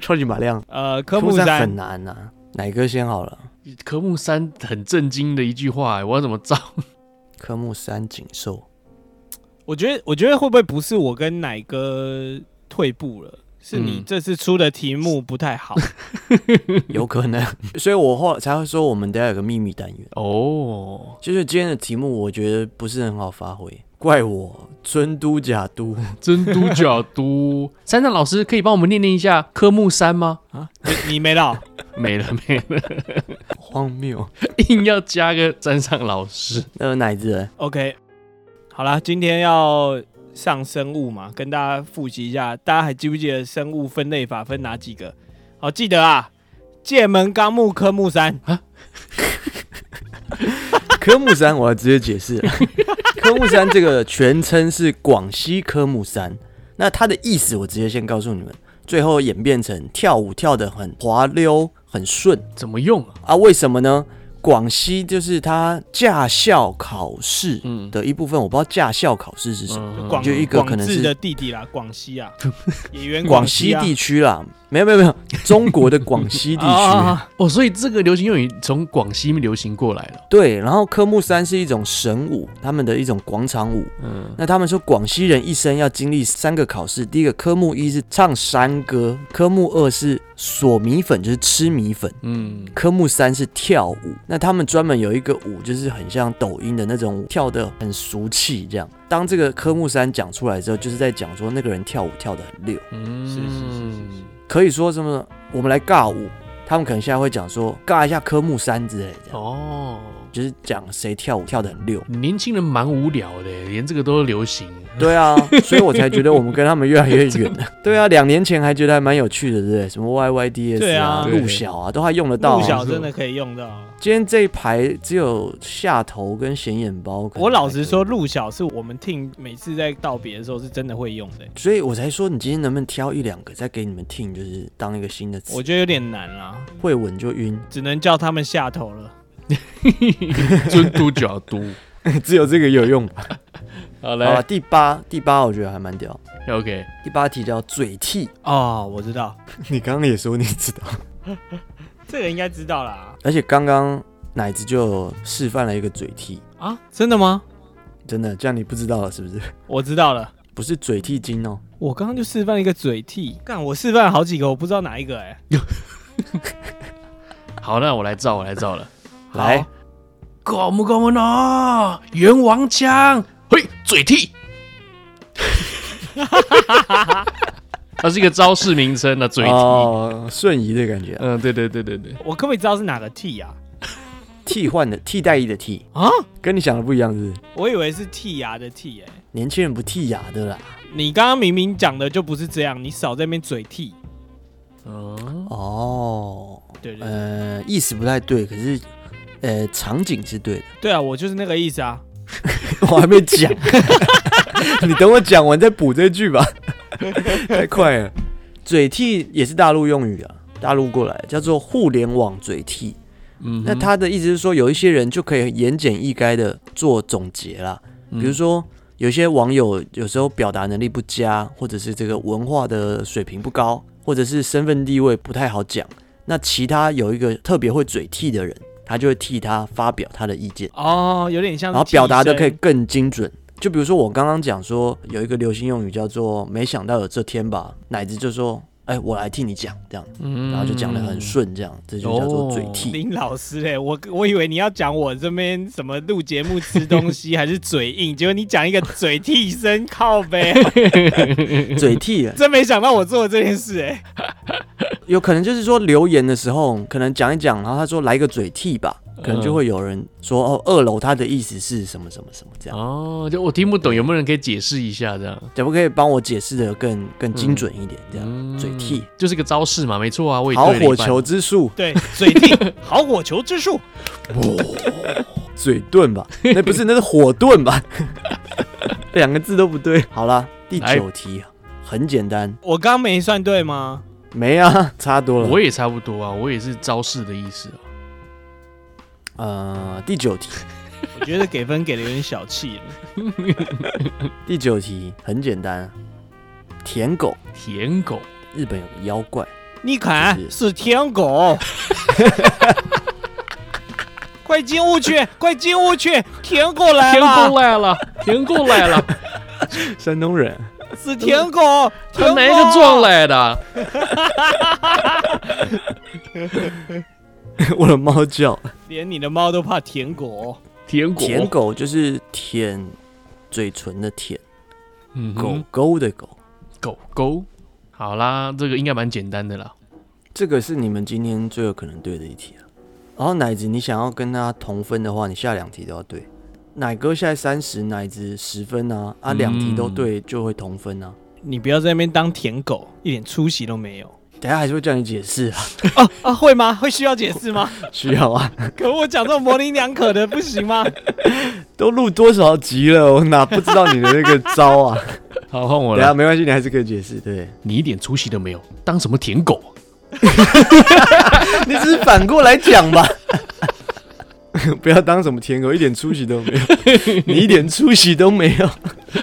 C: 超级马亮。
B: 呃，科目三
C: 很难啊，哪个先好了？
A: 科目三很震惊的一句话，我要怎么造？
C: 科目三锦绣。
B: 我觉得，我觉得会不会不是我跟奶哥退步了？是你这次出的题目不太好，
C: 嗯、[LAUGHS] 有可能。所以我后来才会说，我们等下有个秘密单元
A: 哦。
C: 就是今天的题目，我觉得不是很好发挥，怪我尊嘟假嘟，
A: 尊嘟假嘟。[LAUGHS] 山上老师可以帮我们念念一下科目三吗？
B: 啊，你，你没了。
A: 没了没了，
C: 荒谬，[LAUGHS]
A: 硬要加个山上老师。
C: 那个奶子
B: OK，好啦，今天要上生物嘛，跟大家复习一下，大家还记不记得生物分类法分哪几个？好，记得啊，界门纲目科目三啊。[LAUGHS]
C: 科目三，我要直接解释。[LAUGHS] 科目三这个全称是广西科目三，那它的意思我直接先告诉你们，最后演变成跳舞跳得很滑溜、很顺，
A: 怎么用啊？
C: 啊，为什么呢？广西就是他驾校考试的一部分，我不知道驾校考试是什
B: 么，
C: 就一个可能是
B: 的弟弟啦，[LAUGHS] 广西啊，
C: 广西地区啦。没有没有没有，中国的广西地区 [LAUGHS]
A: 哦，所以这个流行用语从广西流行过来了。
C: 对，然后科目三是一种神舞，他们的一种广场舞。嗯，那他们说广西人一生要经历三个考试，第一个科目一是唱山歌，科目二是嗦米粉，就是吃米粉。嗯，科目三是跳舞。那他们专门有一个舞，就是很像抖音的那种舞，跳的很俗气这样。当这个科目三讲出来之后，就是在讲说那个人跳舞跳的很溜。嗯，是是是是是。可以说什么？我们来尬舞，他们可能现在会讲说尬一下科目三之类的。哦。就是讲谁跳舞跳得很溜，
A: 年轻人蛮无聊的，连这个都流行。[LAUGHS]
C: 对啊，所以我才觉得我们跟他们越来越远了。[LAUGHS] 对啊，两年前还觉得还蛮有趣的，对不对？什么 YYDS 啊、陆小啊，都还用得到。
B: 陆小真的可以用到。
C: 今天这一排只有下头跟显眼包。
B: 我老实说，陆小是我们听每次在道别的时候是真的会用的，
C: 所以我才说你今天能不能挑一两个再给你们听，就是当一个新的词。
B: 我觉得有点难啦，
C: 会稳就晕，
B: 只能叫他们下头了。[LAUGHS]
A: 尊嘟角嘟，
C: 只有这个有用。
A: 好嘞，
C: 第八，第八，我觉得还蛮屌。
A: OK，
C: 第八题叫嘴替
B: 哦，我知道。[LAUGHS]
C: 你刚刚也说你知道，[LAUGHS]
B: 这个应该知道啦。
C: 而且刚刚奶子就示范了一个嘴替
B: 啊，真的吗？
C: 真的，这样你不知道了是不是？
B: 我知道了，
C: 不是嘴替精哦。
B: 我刚刚就示范一个嘴替，干，我示范了好几个，我不知道哪一个哎。[LAUGHS]
A: 好，那我来造，我来造了。
C: 来，
A: 搞么搞么呢？冤枉枪，嘿，嘴替，[LAUGHS] 它是一个招式名称的嘴替，
C: 哦，瞬移的感觉。
A: 嗯，对对对对对，
B: 我可不可以知道是哪个替呀？
C: 替换的替代役的替啊，跟你想的不一样是不是？
B: 我以为是剔牙的剔，哎，
C: 年轻人不剔牙的啦。
B: 你刚刚明明讲的就不是这样，你少在那边嘴替。
C: 哦，
B: 对对，
C: 呃，意思不太对，可是。呃，场景是对的。
B: 对啊，我就是那个意思啊。[LAUGHS]
C: 我还没讲，[LAUGHS] 你等我讲完再补这句吧。[LAUGHS] 太快了。嘴替也是大陆用语啊，大陆过来叫做互联网嘴替。嗯，那他的意思是说，有一些人就可以言简意赅的做总结啦。比如说，有些网友有时候表达能力不佳，或者是这个文化的水平不高，或者是身份地位不太好讲，那其他有一个特别会嘴替的人。他就会替他发表他的意见
B: 哦，有点像，
C: 然后表达的可以更精准。就比如说我刚刚讲说有一个流行用语叫做“没想到有这天吧”，奶子就说：“哎，我来替你讲这样。”然后就讲的很顺，这样这就叫做嘴替。
B: 林老师哎，我我以为你要讲我这边什么录节目吃东西 [LAUGHS] 还是嘴硬，结果你讲一个嘴替身靠呗，[LAUGHS]
C: 嘴替，
B: 真没想到我做了这件事哎。
C: 有可能就是说留言的时候，可能讲一讲，然后他说来个嘴替吧，可能就会有人说哦，二楼他的意思是什么什么什么这样
A: 哦，就我听不懂，有没有人可以解释一下这样？
C: 可不可以帮我解释的更更精准一点？这样、嗯、嘴替
A: 就是个招式嘛，没错啊，我也
C: 好火球之术，
B: 对，嘴替 [LAUGHS] 好火球之术，[LAUGHS]
C: 嘴遁吧？那不是，那是火遁吧？[LAUGHS] 两个字都不对。好了，第九题来很简单，
B: 我刚没算对吗？
C: 没啊，差多了。
A: 我也差不多啊，我也是招式的意思啊。
C: 呃，第九题，[LAUGHS]
B: 我觉得给分给的有点小气了。[LAUGHS]
C: 第九题很简单，舔狗，
A: 舔狗，
C: 日本有个妖怪，
B: 你看是，是舔狗。[LAUGHS] 快进屋去，快进屋去，舔狗来了，
A: 舔狗来了，舔狗来了，
C: 山东人。
B: 是舔狗，
A: 他哪个撞来的？[LAUGHS]
C: 我的猫叫，
B: 连你的猫都怕舔狗。
A: 舔狗，
C: 舔狗就是舔嘴唇的舔，狗狗的狗，
A: 狗狗。好啦，这个应该蛮简单的啦。
C: 这个是你们今天最有可能对的一题啊。然后奶子，你想要跟他同分的话，你下两题都要对。奶哥现在三十，奶子十分啊，啊，两题都对就会同分啊。
B: 你不要在那边当舔狗，一点出息都没有。
C: 等下还是会叫你解释啊。
B: 啊啊，会吗？会需要解释吗？[LAUGHS]
C: 需要啊。
B: 可我讲这种模棱两可的不行吗？
C: 都录多少集了，我哪不知道你的那个招啊？[LAUGHS]
A: 好，换我了。
C: 等下没关系，你还是可以解释。对，
A: 你一点出息都没有，当什么舔狗？[LAUGHS]
C: 你只是反过来讲吧。[LAUGHS] 不要当什么舔狗，一点出息都没有。[LAUGHS] 你一点出息都没有，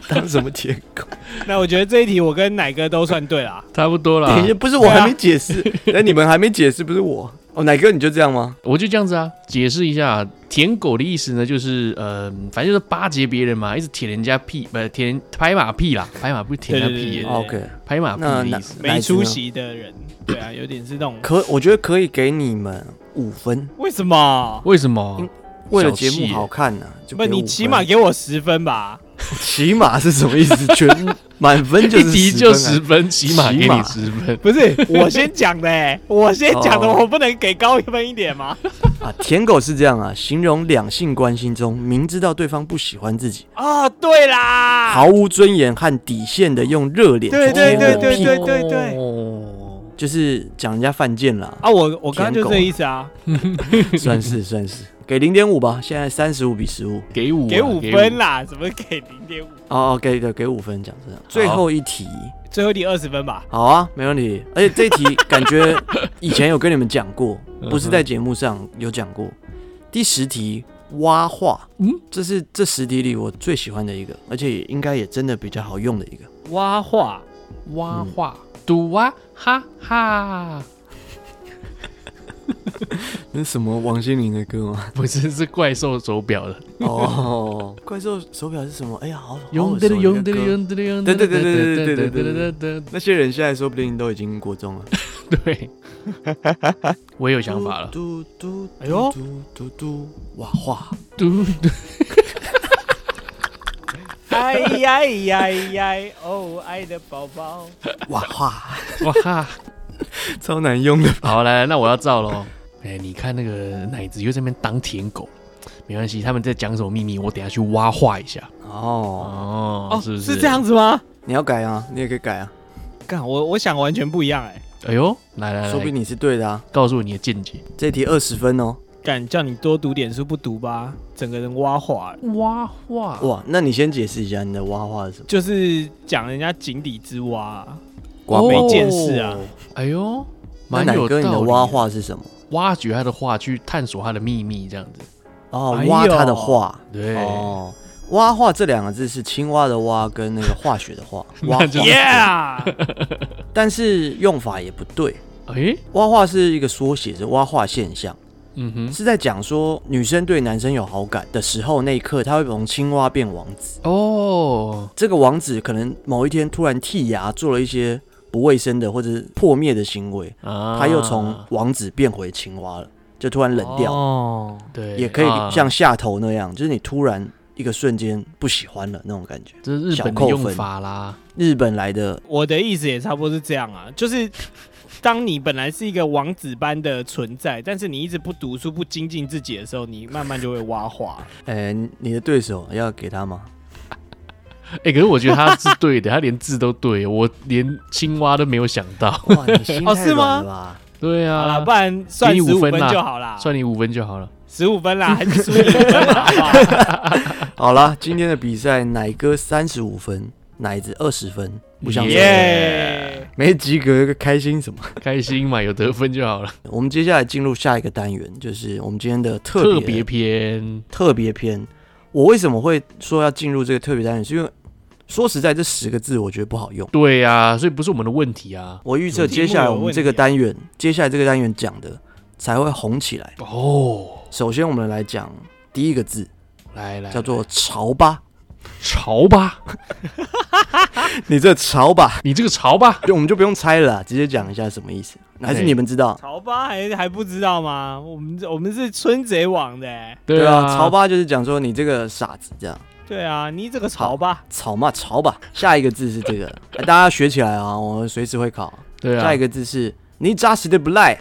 C: 当什么舔狗？
B: 那我觉得这一题我跟奶哥都算对啦，
A: 差不多啦。
C: 等一下，不是我还没解释，那、啊、[LAUGHS] 你们还没解释，不是我哦，奶哥你就这样吗？
A: 我就这样子啊。解释一下，舔狗的意思呢，就是呃，反正就是巴结别人嘛，一直舔人家屁，不是舔拍马屁啦，拍马不是舔人家屁。OK，拍马屁的意思，
B: 没出息的人，对啊，有点是那种。
C: 可我觉得可以给你们。五分？
B: 为什么？
A: 为什么？
C: 为了节目好看呢、啊？
B: 不，你起码给我十分吧。[LAUGHS]
C: 起码是什么意思？全满分就是十分、啊、
A: 一题就十分，起码给你十分。
B: 不是我先讲的、欸，我先讲的，[LAUGHS] 我不能给高一分一点吗？[LAUGHS]
C: 啊，舔狗是这样啊，形容两性关系中明知道对方不喜欢自己
B: 啊、哦，对啦，
C: 毫无尊严和底线的用热脸去贴冷屁，对对对对对对对。哦就是讲人家犯贱了
B: 啊！我我刚刚就这意思啊，[LAUGHS]
C: 算是算是给零点五吧。现在三十五比十五，
A: 给五
B: 给五分啦，怎么给零点五？
C: 哦哦，给的给五分，讲真的。最后一题，
B: 最后一题二十分吧。
C: 好啊，没问题。而且这一题感觉 [LAUGHS] 以前有跟你们讲过，不是在节目上有讲过。第十题挖画，嗯，这是这十题里我最喜欢的一个，而且应该也真的比较好用的一个
B: 蛙化，
A: 蛙化。赌啊，哈哈！[LAUGHS]
C: 那什么王心凌的歌吗？[LAUGHS]
A: 不是，是怪兽手表的。
C: 哦，[LAUGHS] 怪兽手表是什么？哎呀，好，
A: 用的用的用的用的，
C: 对对对对对对对对对对。那些人现在说不定都已经国中了。
A: 对，我也有想法了。嘟
C: 嘟，哎呦，嘟嘟嘟，哇哇，
A: 嘟嘟。
B: 哎呀呀呀！哦，爱的宝宝，
C: 哇哈
A: 哇哈，
C: 超难用的。
A: 好，来来，那我要照喽。哎，你看那个奶子又在那边当舔狗，没关系，他们在讲什么秘密，我等下去挖化一下。
C: 哦
B: 哦，
A: 是不是？
B: 是这样子吗？
C: 你要改啊，你也可以改啊。
B: 干，我我想完全不一样哎。
A: 哎呦，来来来，
C: 说不定你是对的啊。
A: 告诉我你的见解。
C: 这题二十分哦。
B: 敢叫你多读点书不读吧，整个人挖化
A: 挖化
C: 哇！那你先解释一下你的挖化是什么？
B: 就是讲人家井底之蛙，没见识啊！
A: 哎呦，
C: 那奶哥你的挖化是什么？
A: 挖掘他的话，去探索他的秘密，这样子。
C: 哦，挖他的话，
A: 对。
C: 哦，挖化这两个字是青蛙的蛙跟那个化学的化，[LAUGHS]
A: 蛙
B: ，yeah，
C: 但是用法也不对，
A: 哎，
C: 蛙化是一个缩写，是挖化现象。
A: 嗯哼，
C: 是在讲说女生对男生有好感的时候，那一刻她会从青蛙变王子
A: 哦。这
C: 个王子可能某一天突然剔牙，做了一些不卫生的或者是破灭的行为，啊、他又从王子变回青蛙了，就突然冷掉。
A: 哦，对，
C: 也可以像下头那样，就是你突然一个瞬间不喜欢了那种感觉。
A: 这是日本的用法啦，
C: 日本来的。
B: 我的意思也差不多是这样啊，就是。当你本来是一个王子般的存在，但是你一直不读书、不精进自己的时候，你慢慢就会挖化。[LAUGHS]
C: 哎、欸，你的对手要给他吗？[LAUGHS]
A: 哎、欸，可是我觉得他是对的，他连字都对，我连青蛙都没有想到。[LAUGHS]
C: 哇，你心太软了吧？
A: 哦、对啊，
B: 不然算你五分就好了，
A: 算你五分就好了，
B: 十五分啦，还是输你五分啦，好不好？
C: 好了，今天的比赛，奶哥三十五分，奶子二十分。不想
B: 耶
C: 没及格，开心什么？[LAUGHS]
A: 开心嘛，有得分就好了。
C: 我们接下来进入下一个单元，就是我们今天的特别
A: 篇。
C: 特别篇，我为什么会说要进入这个特别单元？是因为说实在，这十个字我觉得不好用。
A: 对呀、啊，所以不是我们的问题啊。
C: 我预测接下来我们这个单元，接下来这个单元讲的才会红起来。
A: 哦，
C: 首先我们来讲第一个字，
A: 来来，
C: 叫做潮吧。
A: 潮吧，[LAUGHS]
C: 你这潮吧，
A: 你这个潮吧，
C: 就我们就不用猜了，直接讲一下什么意思？还是你们知道？
B: 潮吧还还不知道吗？我们我们是春贼网的。
C: 对啊，潮吧就是讲说你这个傻子这样。
B: 对啊，你这个潮吧，
C: 潮嘛潮吧。下一个字是这个，[LAUGHS] 大家学起来啊，我们随时会考。
A: 对啊，
C: 下一个字是你扎实的不赖，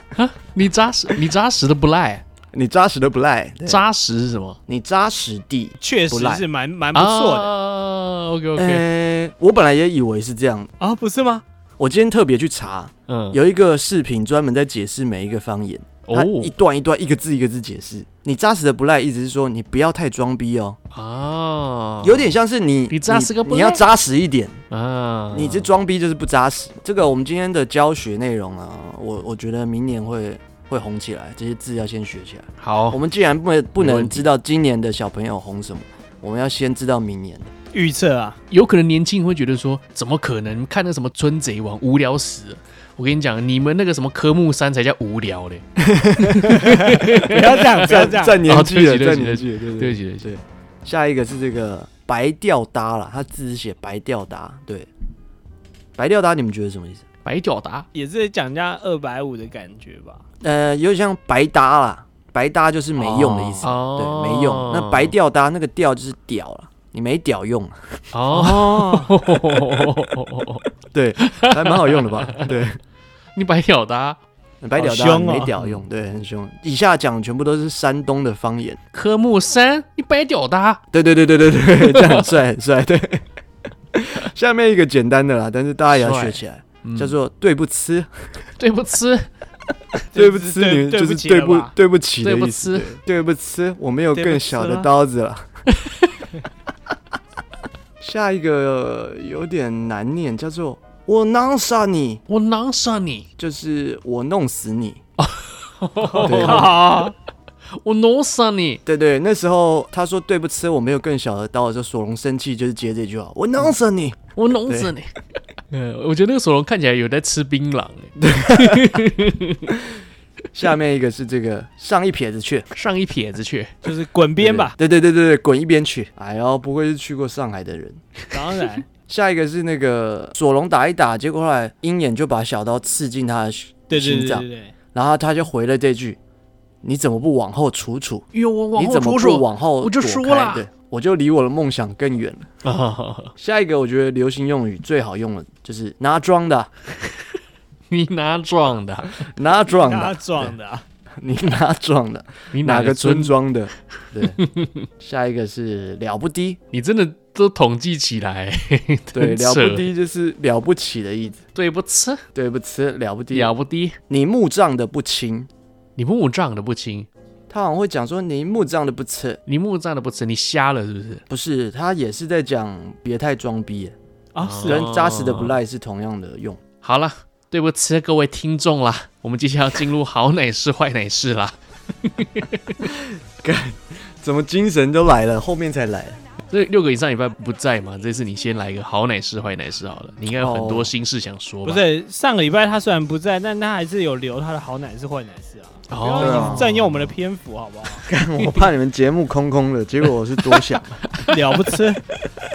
A: 你扎实，你扎实的不赖，
C: 你扎实的不赖，
A: 扎实是什么？
C: 你扎实地，
B: 确实是蛮蛮不错的。
A: 啊、OK OK，、
C: 欸、我本来也以为是这样
B: 啊，不是吗？
C: 我今天特别去查，嗯，有一个视频专门在解释每一个方言，它一段一段，一个字一个字解释。你扎实的不赖，意思是说你不要太装逼哦。啊，有点像是你，
A: 你扎实个
C: 你要扎实一点啊。你这装逼就是不扎实。这个我们今天的教学内容啊，我我觉得明年会会红起来，这些字要先学起来。
A: 好，
C: 我们既然不能不能知道今年的小朋友红什么，我们要先知道明年的。
B: 预测啊，
A: 有可能年轻人会觉得说，怎么可能看那什么春贼王无聊死了？我跟你讲，你们那个什么科目三才叫无聊嘞！[LAUGHS] 不
B: 要这样，[LAUGHS] 不要这样，
C: 占年纪了，
A: 占
C: 年纪了，对不对，对。下一个是这个白吊搭了，他字是写白吊搭，对。白吊搭，你们觉得什么意思？
A: 白脚搭
B: 也是讲人家二百五的感觉吧？
C: 呃，有点像白搭啦，白搭就是没用的意思，对，没用。那白吊搭那个吊就是屌了。你没屌用哦，[LAUGHS] 对，还蛮好用的吧？对，
A: 你白屌的，
C: 白屌的没屌用，对，很凶。以下讲全部都是山东的方言。
A: 科目三，你白屌的，
C: 对对对对对对，这样很帅很帅。对，下面一个简单的啦，但是大家也要学起来，叫做对不吃，[LAUGHS]
A: 对不吃，[LAUGHS]
C: 对不吃，你就是对不对不起的意思。对不吃，我没有更小的刀子了。[LAUGHS] 下一个有点难念，叫做“我弄死你”，
A: 我弄死你，
C: 就是我弄死你。
A: 我弄死你。
C: 对对，那时候他说对不起，我没有更小的刀的时候，索隆生气就是接这句话：“我弄死你，
A: 我弄死你。”嗯，我觉得那个索隆看起来有在吃槟榔。[LAUGHS]
C: 下面一个是这个上一撇子去，
A: 上一撇子去，[LAUGHS]
B: 就是滚边吧？
C: 对对对对对，滚一边去。哎呦，不会是去过上海的人。
B: 当然，[LAUGHS]
C: 下一个是那个索隆打一打，结果后来鹰眼就把小刀刺进他的心脏，对对对对对，然后他就回了这句：“你怎么不往后处处？
A: 哟，我往后
C: 你怎么不往后
A: 我就输了，
C: 对，我就离我的梦想更远了。”下一个我觉得流行用语最好用的就是拿装 [LAUGHS] [LAUGHS] [LAUGHS] 的。
A: 你拿装的？
C: 拿装的？
B: 拿装的？
C: 你拿装的？你哪个村庄的？对，下一个是了不低，
A: 你真的都统计起来。
C: 对，了不低就是了不起的意思。
A: 对不起，
C: 对不起，了不低，
A: 了不低。
C: 你木葬的不清，
A: 你目障的不清。
C: 他好像会讲说你目障的不吃，
A: 你目障的不吃，你瞎了是不是？
C: 不是，他也是在讲别太装逼啊，人扎实的不赖是同样的用。
A: 好了。对不起，各位听众啦，我们接下来要进入好奶事坏奶事啦。[LAUGHS]
C: 干，怎么精神都来了，后面才来？
A: 这六个以上礼拜不在嘛？这次你先来一个好奶事坏奶事好了，你应该有很多心事想说吧？
B: 不是，上个礼拜他虽然不在，但他还是有留他的好奶事坏奶事啊。哦，占用我们的篇幅好不好？[LAUGHS]
C: 干，我怕你们节目空空的，结果我是多想，[LAUGHS]
B: 了不吃，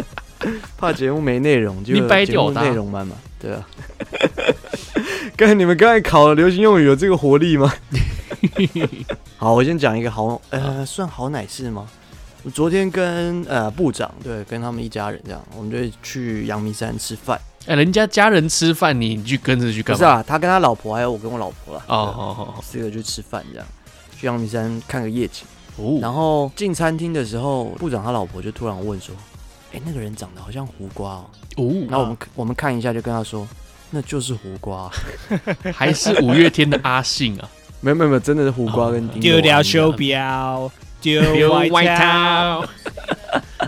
B: [LAUGHS]
C: 怕节目没内容，就
A: 你掰掉
C: 内容满满，对啊。刚才你们刚才考的流行用语有这个活力吗？好，我先讲一个好，呃，算好奶事吗？我昨天跟呃部长，对，跟他们一家人这样，我们就去阳明山吃饭。
A: 哎，人家家人吃饭，你去跟着去干嘛？
C: 不是啊，他跟他老婆还有我跟我老婆了。
A: 哦，好好好，
C: 四个去吃饭这样，去阳明山看个夜景。哦，然后进餐厅的时候，部长他老婆就突然问说：“哎，那个人长得好像胡瓜哦。”哦，然后我们我们看一下，就跟他说。那就是胡瓜，[LAUGHS]
A: 还是五月天的阿信啊？
C: 没有没有没有，真的是胡瓜跟丁。
B: 丢掉手表，丢外套。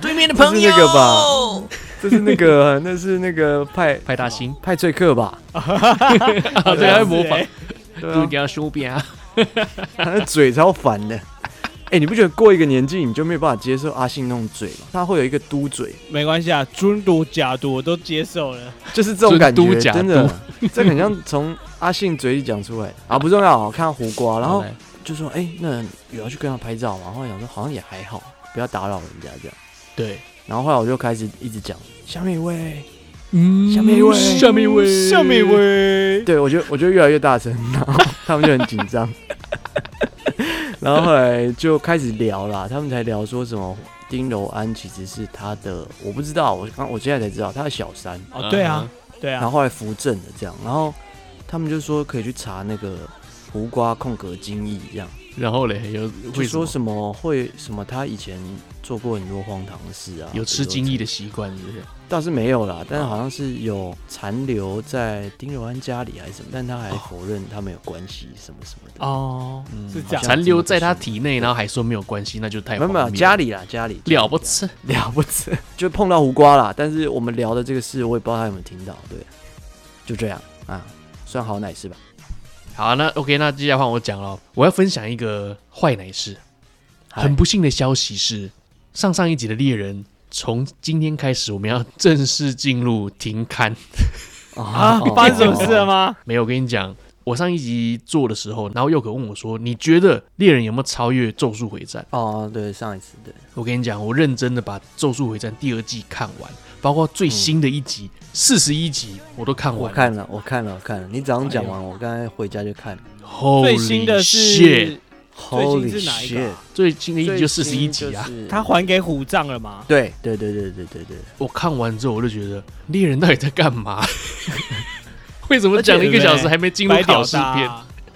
B: 对面的朋友，
C: 这是那个吧？这是那个，那是那个派
A: 派大星
C: 派翠克吧？
A: 对，还模仿。丢掉手表，
C: 他的嘴超烦的。哎、欸，你不觉得过一个年纪你就没有办法接受阿信那种嘴吗？他会有一个嘟嘴，
B: 没关系啊，尊嘟假嘟我都接受了，
C: 就是这种感觉，真的，这很像从阿信嘴里讲出来啊，不重要，看胡瓜，然后就说，哎、欸，那有要去跟他拍照吗？后来想说好像也还好，不要打扰人家这样。
A: 对，
C: 然后后来我就开始一直讲下面一位，
A: 嗯，
C: 下面一位，
A: 下面一位，
B: 下面一位，[LAUGHS]
C: 对我觉得我觉得越来越大声，然 [LAUGHS] 后他们就很紧张。[LAUGHS] 然后后来就开始聊啦，他们才聊说什么丁柔安其实是他的，我不知道，我刚我现在才知道他的小三
B: 哦，对啊，对啊。
C: 然后后来扶正的这样，然后他他们就说可以去查那个胡瓜空格精益这样。
A: 然后嘞，有
C: 会说什么会什么？他以前做过很多荒唐的事啊，
A: 有吃精益的习惯，是不是？
C: 倒是没有啦，但是好像是有残留在丁柔安家里还是什么，但他还否认他们有关系什么什么的。
B: 哦，嗯、是这样，
A: 残留在他体内，然后还说没有关系，那就太……没有没有，
C: 家里啦，家里
A: 了不起，
C: 了不起，[LAUGHS] 就碰到胡瓜啦。但是我们聊的这个事，我也不知道他有没有听到。对，就这样啊，算好奶是吧。
A: 好，那 OK，那接下来换我讲了。我要分享一个坏奶事。很不幸的消息是，上上一集的猎人，从今天开始，我们要正式进入停刊。[LAUGHS]
B: 啊，发生什么事了吗？
A: 没有，我跟你讲，我上一集做的时候，然后又可问我说：“你觉得猎人有没有超越《咒术回战》？”
C: 哦，对，上一次对。
A: 我跟你讲，我认真的把《咒术回战》第二季看完。包括最新的一集四十一集，我都看完了。
C: 我看了，我看了，我看了。你早上讲完，我刚才回家就看了。
B: 最新的是最新是哪一个？
A: 最新的一集就四十一集啊！
B: 他还给虎杖了吗？
C: 对对对对对对对。
A: 我看完之后，我就觉得猎人到底在干嘛？[LAUGHS] 为什么讲了一个小时还没进入考试篇？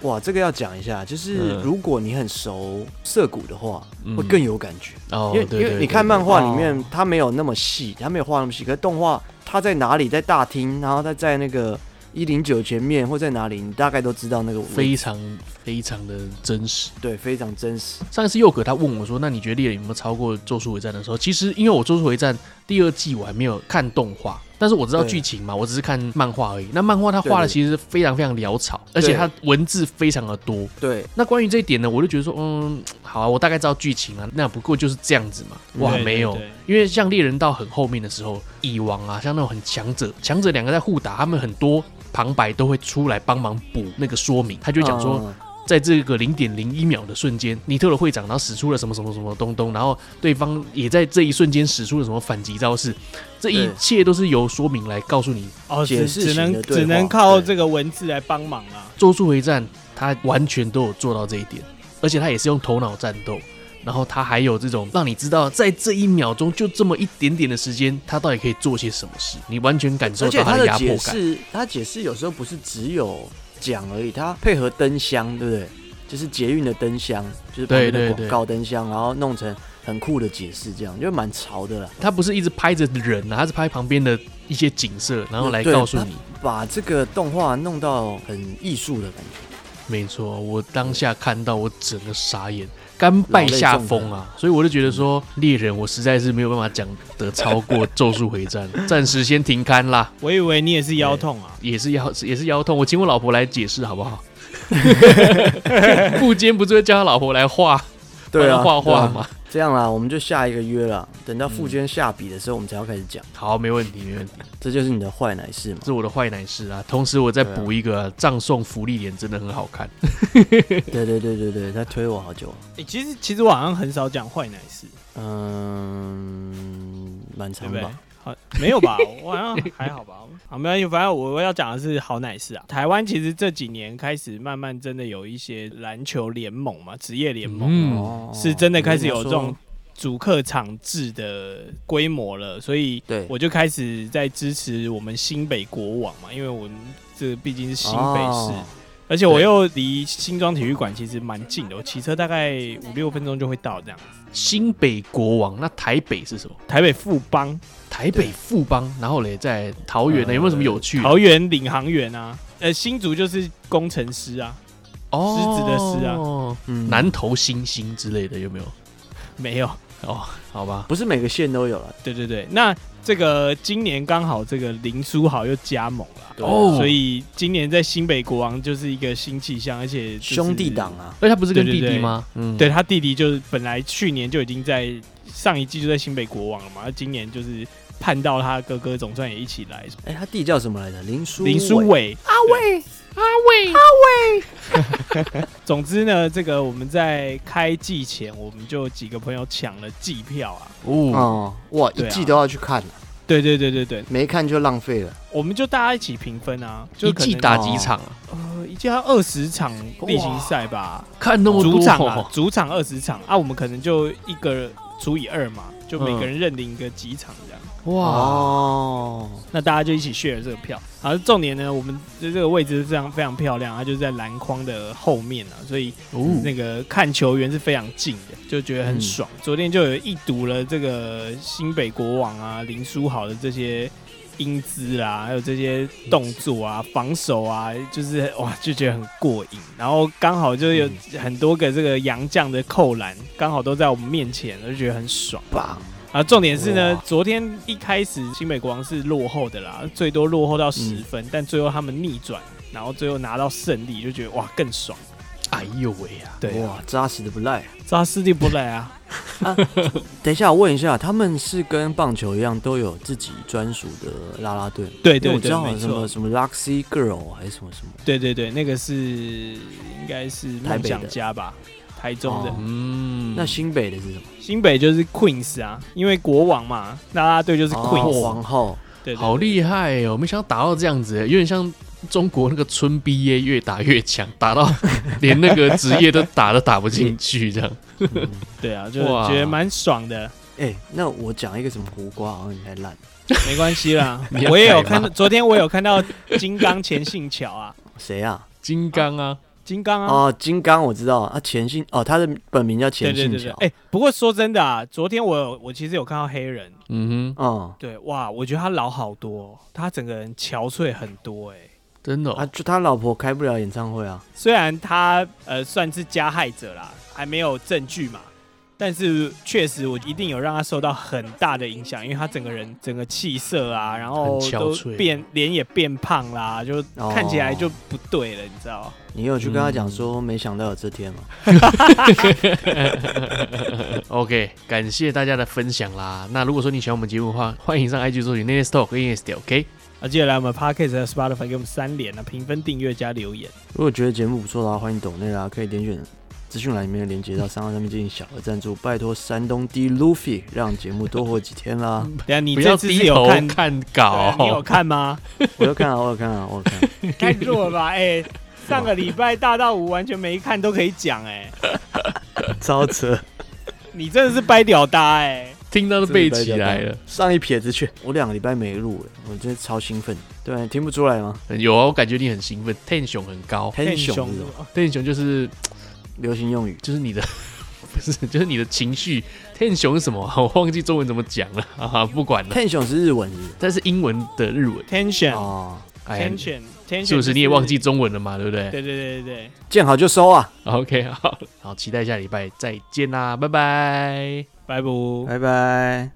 C: 哇，这个要讲一下，就是如果你很熟涩谷的话，嗯、会更有感觉。哦，因为因为你看漫画里面，它没有那么细，它没有画那么细。可是动画，它在哪里？在大厅，然后它在那个一零九前面，或在哪里？你大概都知道那个
A: 非常非常的真实。
C: 对，非常真实。
A: 上一次佑可他问我说：“那你觉得猎人有没有超过《咒术回战》的时候？”其实因为我《咒术回战》第二季我还没有看动画。但是我知道剧情嘛，我只是看漫画而已。那漫画它画的其实非常非常潦草，而且它文字非常的多。
C: 对。
A: 那关于这一点呢，我就觉得说，嗯，好啊，我大概知道剧情啊。那不过就是这样子嘛。哇，没有，因为像猎人到很后面的时候，蚁王啊，像那种很强者，强者两个在互打，他们很多旁白都会出来帮忙补那个说明。他就讲说。嗯在这个零点零一秒的瞬间，尼特的会长然后使出了什么什么什么东东，然后对方也在这一瞬间使出了什么反击招式，这一切都是由说明来告诉你
B: 哦，只只能只能靠这个文字来帮忙啊。
A: 咒术回战他完全都有做到这一点，而且他也是用头脑战斗，然后他还有这种让你知道在这一秒钟就这么一点点的时间，他到底可以做些什么事，你完全感受到他的压迫感。
C: 是他解释有时候不是只有。讲而已，它配合灯箱，对不对？就是捷运的灯箱，就是旁边的广告灯箱，然后弄成很酷的解释，这样就蛮潮的啦。
A: 他不是一直拍着人啊，他是拍旁边的一些景色，然后来告诉你，
C: 把这个动画弄到很艺术的感觉。
A: 没错，我当下看到我整个傻眼，甘拜下风啊！所以我就觉得说，猎人我实在是没有办法讲得超过咒术回战，暂时先停刊啦。
B: 我以为你也是腰痛啊，
A: 也是腰也是腰痛，我请我老婆来解释好不好？不坚不是会叫他老婆来画，对啊，画画吗？
C: 这样啦，我们就下一个约了。等到富娟下笔的时候，我们才要开始讲。
A: 好，没问题，没问题。
C: 这就是你的坏奶事嘛？
A: 这是我的坏奶事啊。同时，我再补一个，葬送福利脸真的很好看。[LAUGHS]
C: 对对对对对，他推我好久。
B: 哎，其实其实我好像很少讲坏奶事。
C: 嗯，蛮长吧。
B: 好，[LAUGHS] 没有吧？[LAUGHS] 我好像还好吧。好，没关系。反正我要讲的是好奶事啊。台湾其实这几年开始慢慢真的有一些篮球联盟嘛，职业联盟、嗯、是真的开始有这种主客场制的规模了。所以，我就开始在支持我们新北国王嘛，因为我们这毕竟是新北市，哦、而且我又离新庄体育馆其实蛮近的，我骑车大概五六分钟就会到这样子。
A: 新北国王，那台北是什么？
B: 台北富邦。
A: 台北富邦，然后嘞，在桃园呢，呃、有没有什么有趣？
B: 桃园领航员啊，呃，新竹就是工程师啊，哦，狮子的狮啊，
A: 嗯、南投星星之类的有没有？
B: 没有。
A: 哦，好吧，
C: 不是每个县都有了。
B: 对对对，那这个今年刚好这个林书豪又加盟了，哦，所以今年在新北国王就是一个新气象，而且、就是、
C: 兄弟党啊，
A: 而且他不是跟弟弟吗？
B: 对，对，对，嗯、对他弟弟就是本来去年就已经在上一季就在新北国王了嘛，那今年就是。盼到他哥哥总算也一起来。
C: 哎、欸，他弟叫什么来着？林书
B: 林书伟。阿伟，阿伟，阿伟。[LAUGHS] 总之呢，这个我们在开季前，我们就几个朋友抢了季票啊。
C: 哦，哇，一季都要去看。
B: 对对对对对，
C: 没看就浪费了。
B: 我们就大家一起平分啊，就
A: 一季打几场啊？
B: 呃，一季要二十场例行赛吧？
A: 看那么多，
B: 主场啊，主场二十场啊，我们可能就一个除以二嘛。就每个人认领个几场这样。
A: 哇，
C: 哦，
B: 那大家就一起 share 这个票。好，重点呢，我们的这个位置是非常非常漂亮，它就是在篮筐的后面啊，所以那个看球员是非常近的，就觉得很爽。嗯、昨天就有一睹了这个新北国王啊，林书豪的这些英姿啦，还有这些动作啊，防守啊，就是哇，就觉得很过瘾。然后刚好就有很多个这个洋将的扣篮，刚好都在我们面前，我就觉得很爽。棒。啊，重点是呢，昨天一开始新美国王是落后的啦，最多落后到十分，嗯、但最后他们逆转，然后最后拿到胜利，就觉得哇更爽。
A: 哎呦喂啊！
B: 对，
C: 哇，扎实的不赖，
B: 扎实的不赖啊！[LAUGHS]
C: 啊，等一下，我问一下，他们是跟棒球一样都有自己专属的啦啦队？
B: 对对对，
C: 我知道什么什么 Luxy Girl 还是什么什么？
B: 对对对，那个是应该是梦想家吧。台中的，
C: 嗯，那新北的是什么？
B: 新北就是 Queens 啊，因为国王嘛，啦啦队就是 Queens
C: 皇后，
B: 对，
A: 好厉害哦！我没想到打到这样子，有点像中国那个村 BA 越打越强，打到 [LAUGHS] 连那个职业都打都打不进去这样。
B: 对啊，就觉得蛮爽的。
C: 哎，那我讲一个什么胡瓜，好像你太烂，[LAUGHS]
B: 没关系啦。[LAUGHS] 我也有看到，昨天我有看到金刚钱信桥啊，
C: 谁啊？
A: 金刚啊。
B: 金刚啊！
C: 哦，金刚我知道啊，钱信哦，他的本名叫钱信桥。
B: 哎，不过说真的啊，昨天我有我其实有看到黑人，
A: 嗯哼，
C: 哦，
B: 对，哇，我觉得他老好多，他整个人憔悴很多，哎，
A: 真的，
C: 啊，就他老婆开不了演唱会啊，
B: 虽然他呃算是加害者啦，还没有证据嘛。但是确实，我一定有让他受到很大的影响，因为他整个人整个气色啊，然后都变脸也变胖啦，就看起来就不对了，你知道？
C: 你有去跟他讲说，没想到有这天吗？[LAUGHS]
A: OK，感谢大家的分享啦。那如果说你喜欢我们节目的话，欢迎上 IG 搜寻 Nene Talk 跟 Ines，OK？
B: 那接下来我们 Podcast 和 Spotify 给我们三连啊，评分、订阅加留言。
C: 如果觉得节目不错的话，欢迎抖内啦，可以点选。资讯栏里面的连接到三号上面进行小额赞助，拜托山东 D Luffy 让节目多活几天啦！[LAUGHS]
B: 等下你这次有看
A: 看稿，[LAUGHS]
B: 你有看吗？
C: 我有看啊，我有看啊，我有看。[LAUGHS]
B: 太弱了吧？哎、欸，上个礼拜大到五完全没看都可以讲哎、欸，
C: 超扯！
B: 你真的是掰屌搭哎、欸，
A: 听到都背起来了。
C: 上一撇子去，我两个礼拜没录了，我真的超兴奋。对，听不出来吗？
A: 有啊，我感觉你很兴奋，tension 很高，tension 就是。
C: 流行用语
A: 就是你的，[LAUGHS] 不是，就是你的情绪。天雄是什么？[LAUGHS] 我忘记中文怎么讲了哈啊！不管了。
C: 天雄是日文，
A: 但是英文的日文。
B: Tension
C: 哦
B: ，Tension，Tension，
A: 是不是你也忘记中文了嘛？对不对？
B: 对对对对对，
C: 见好就收啊。
A: OK，好，好，期待下礼拜再见啦，拜拜，
B: 拜拜，
C: 拜拜。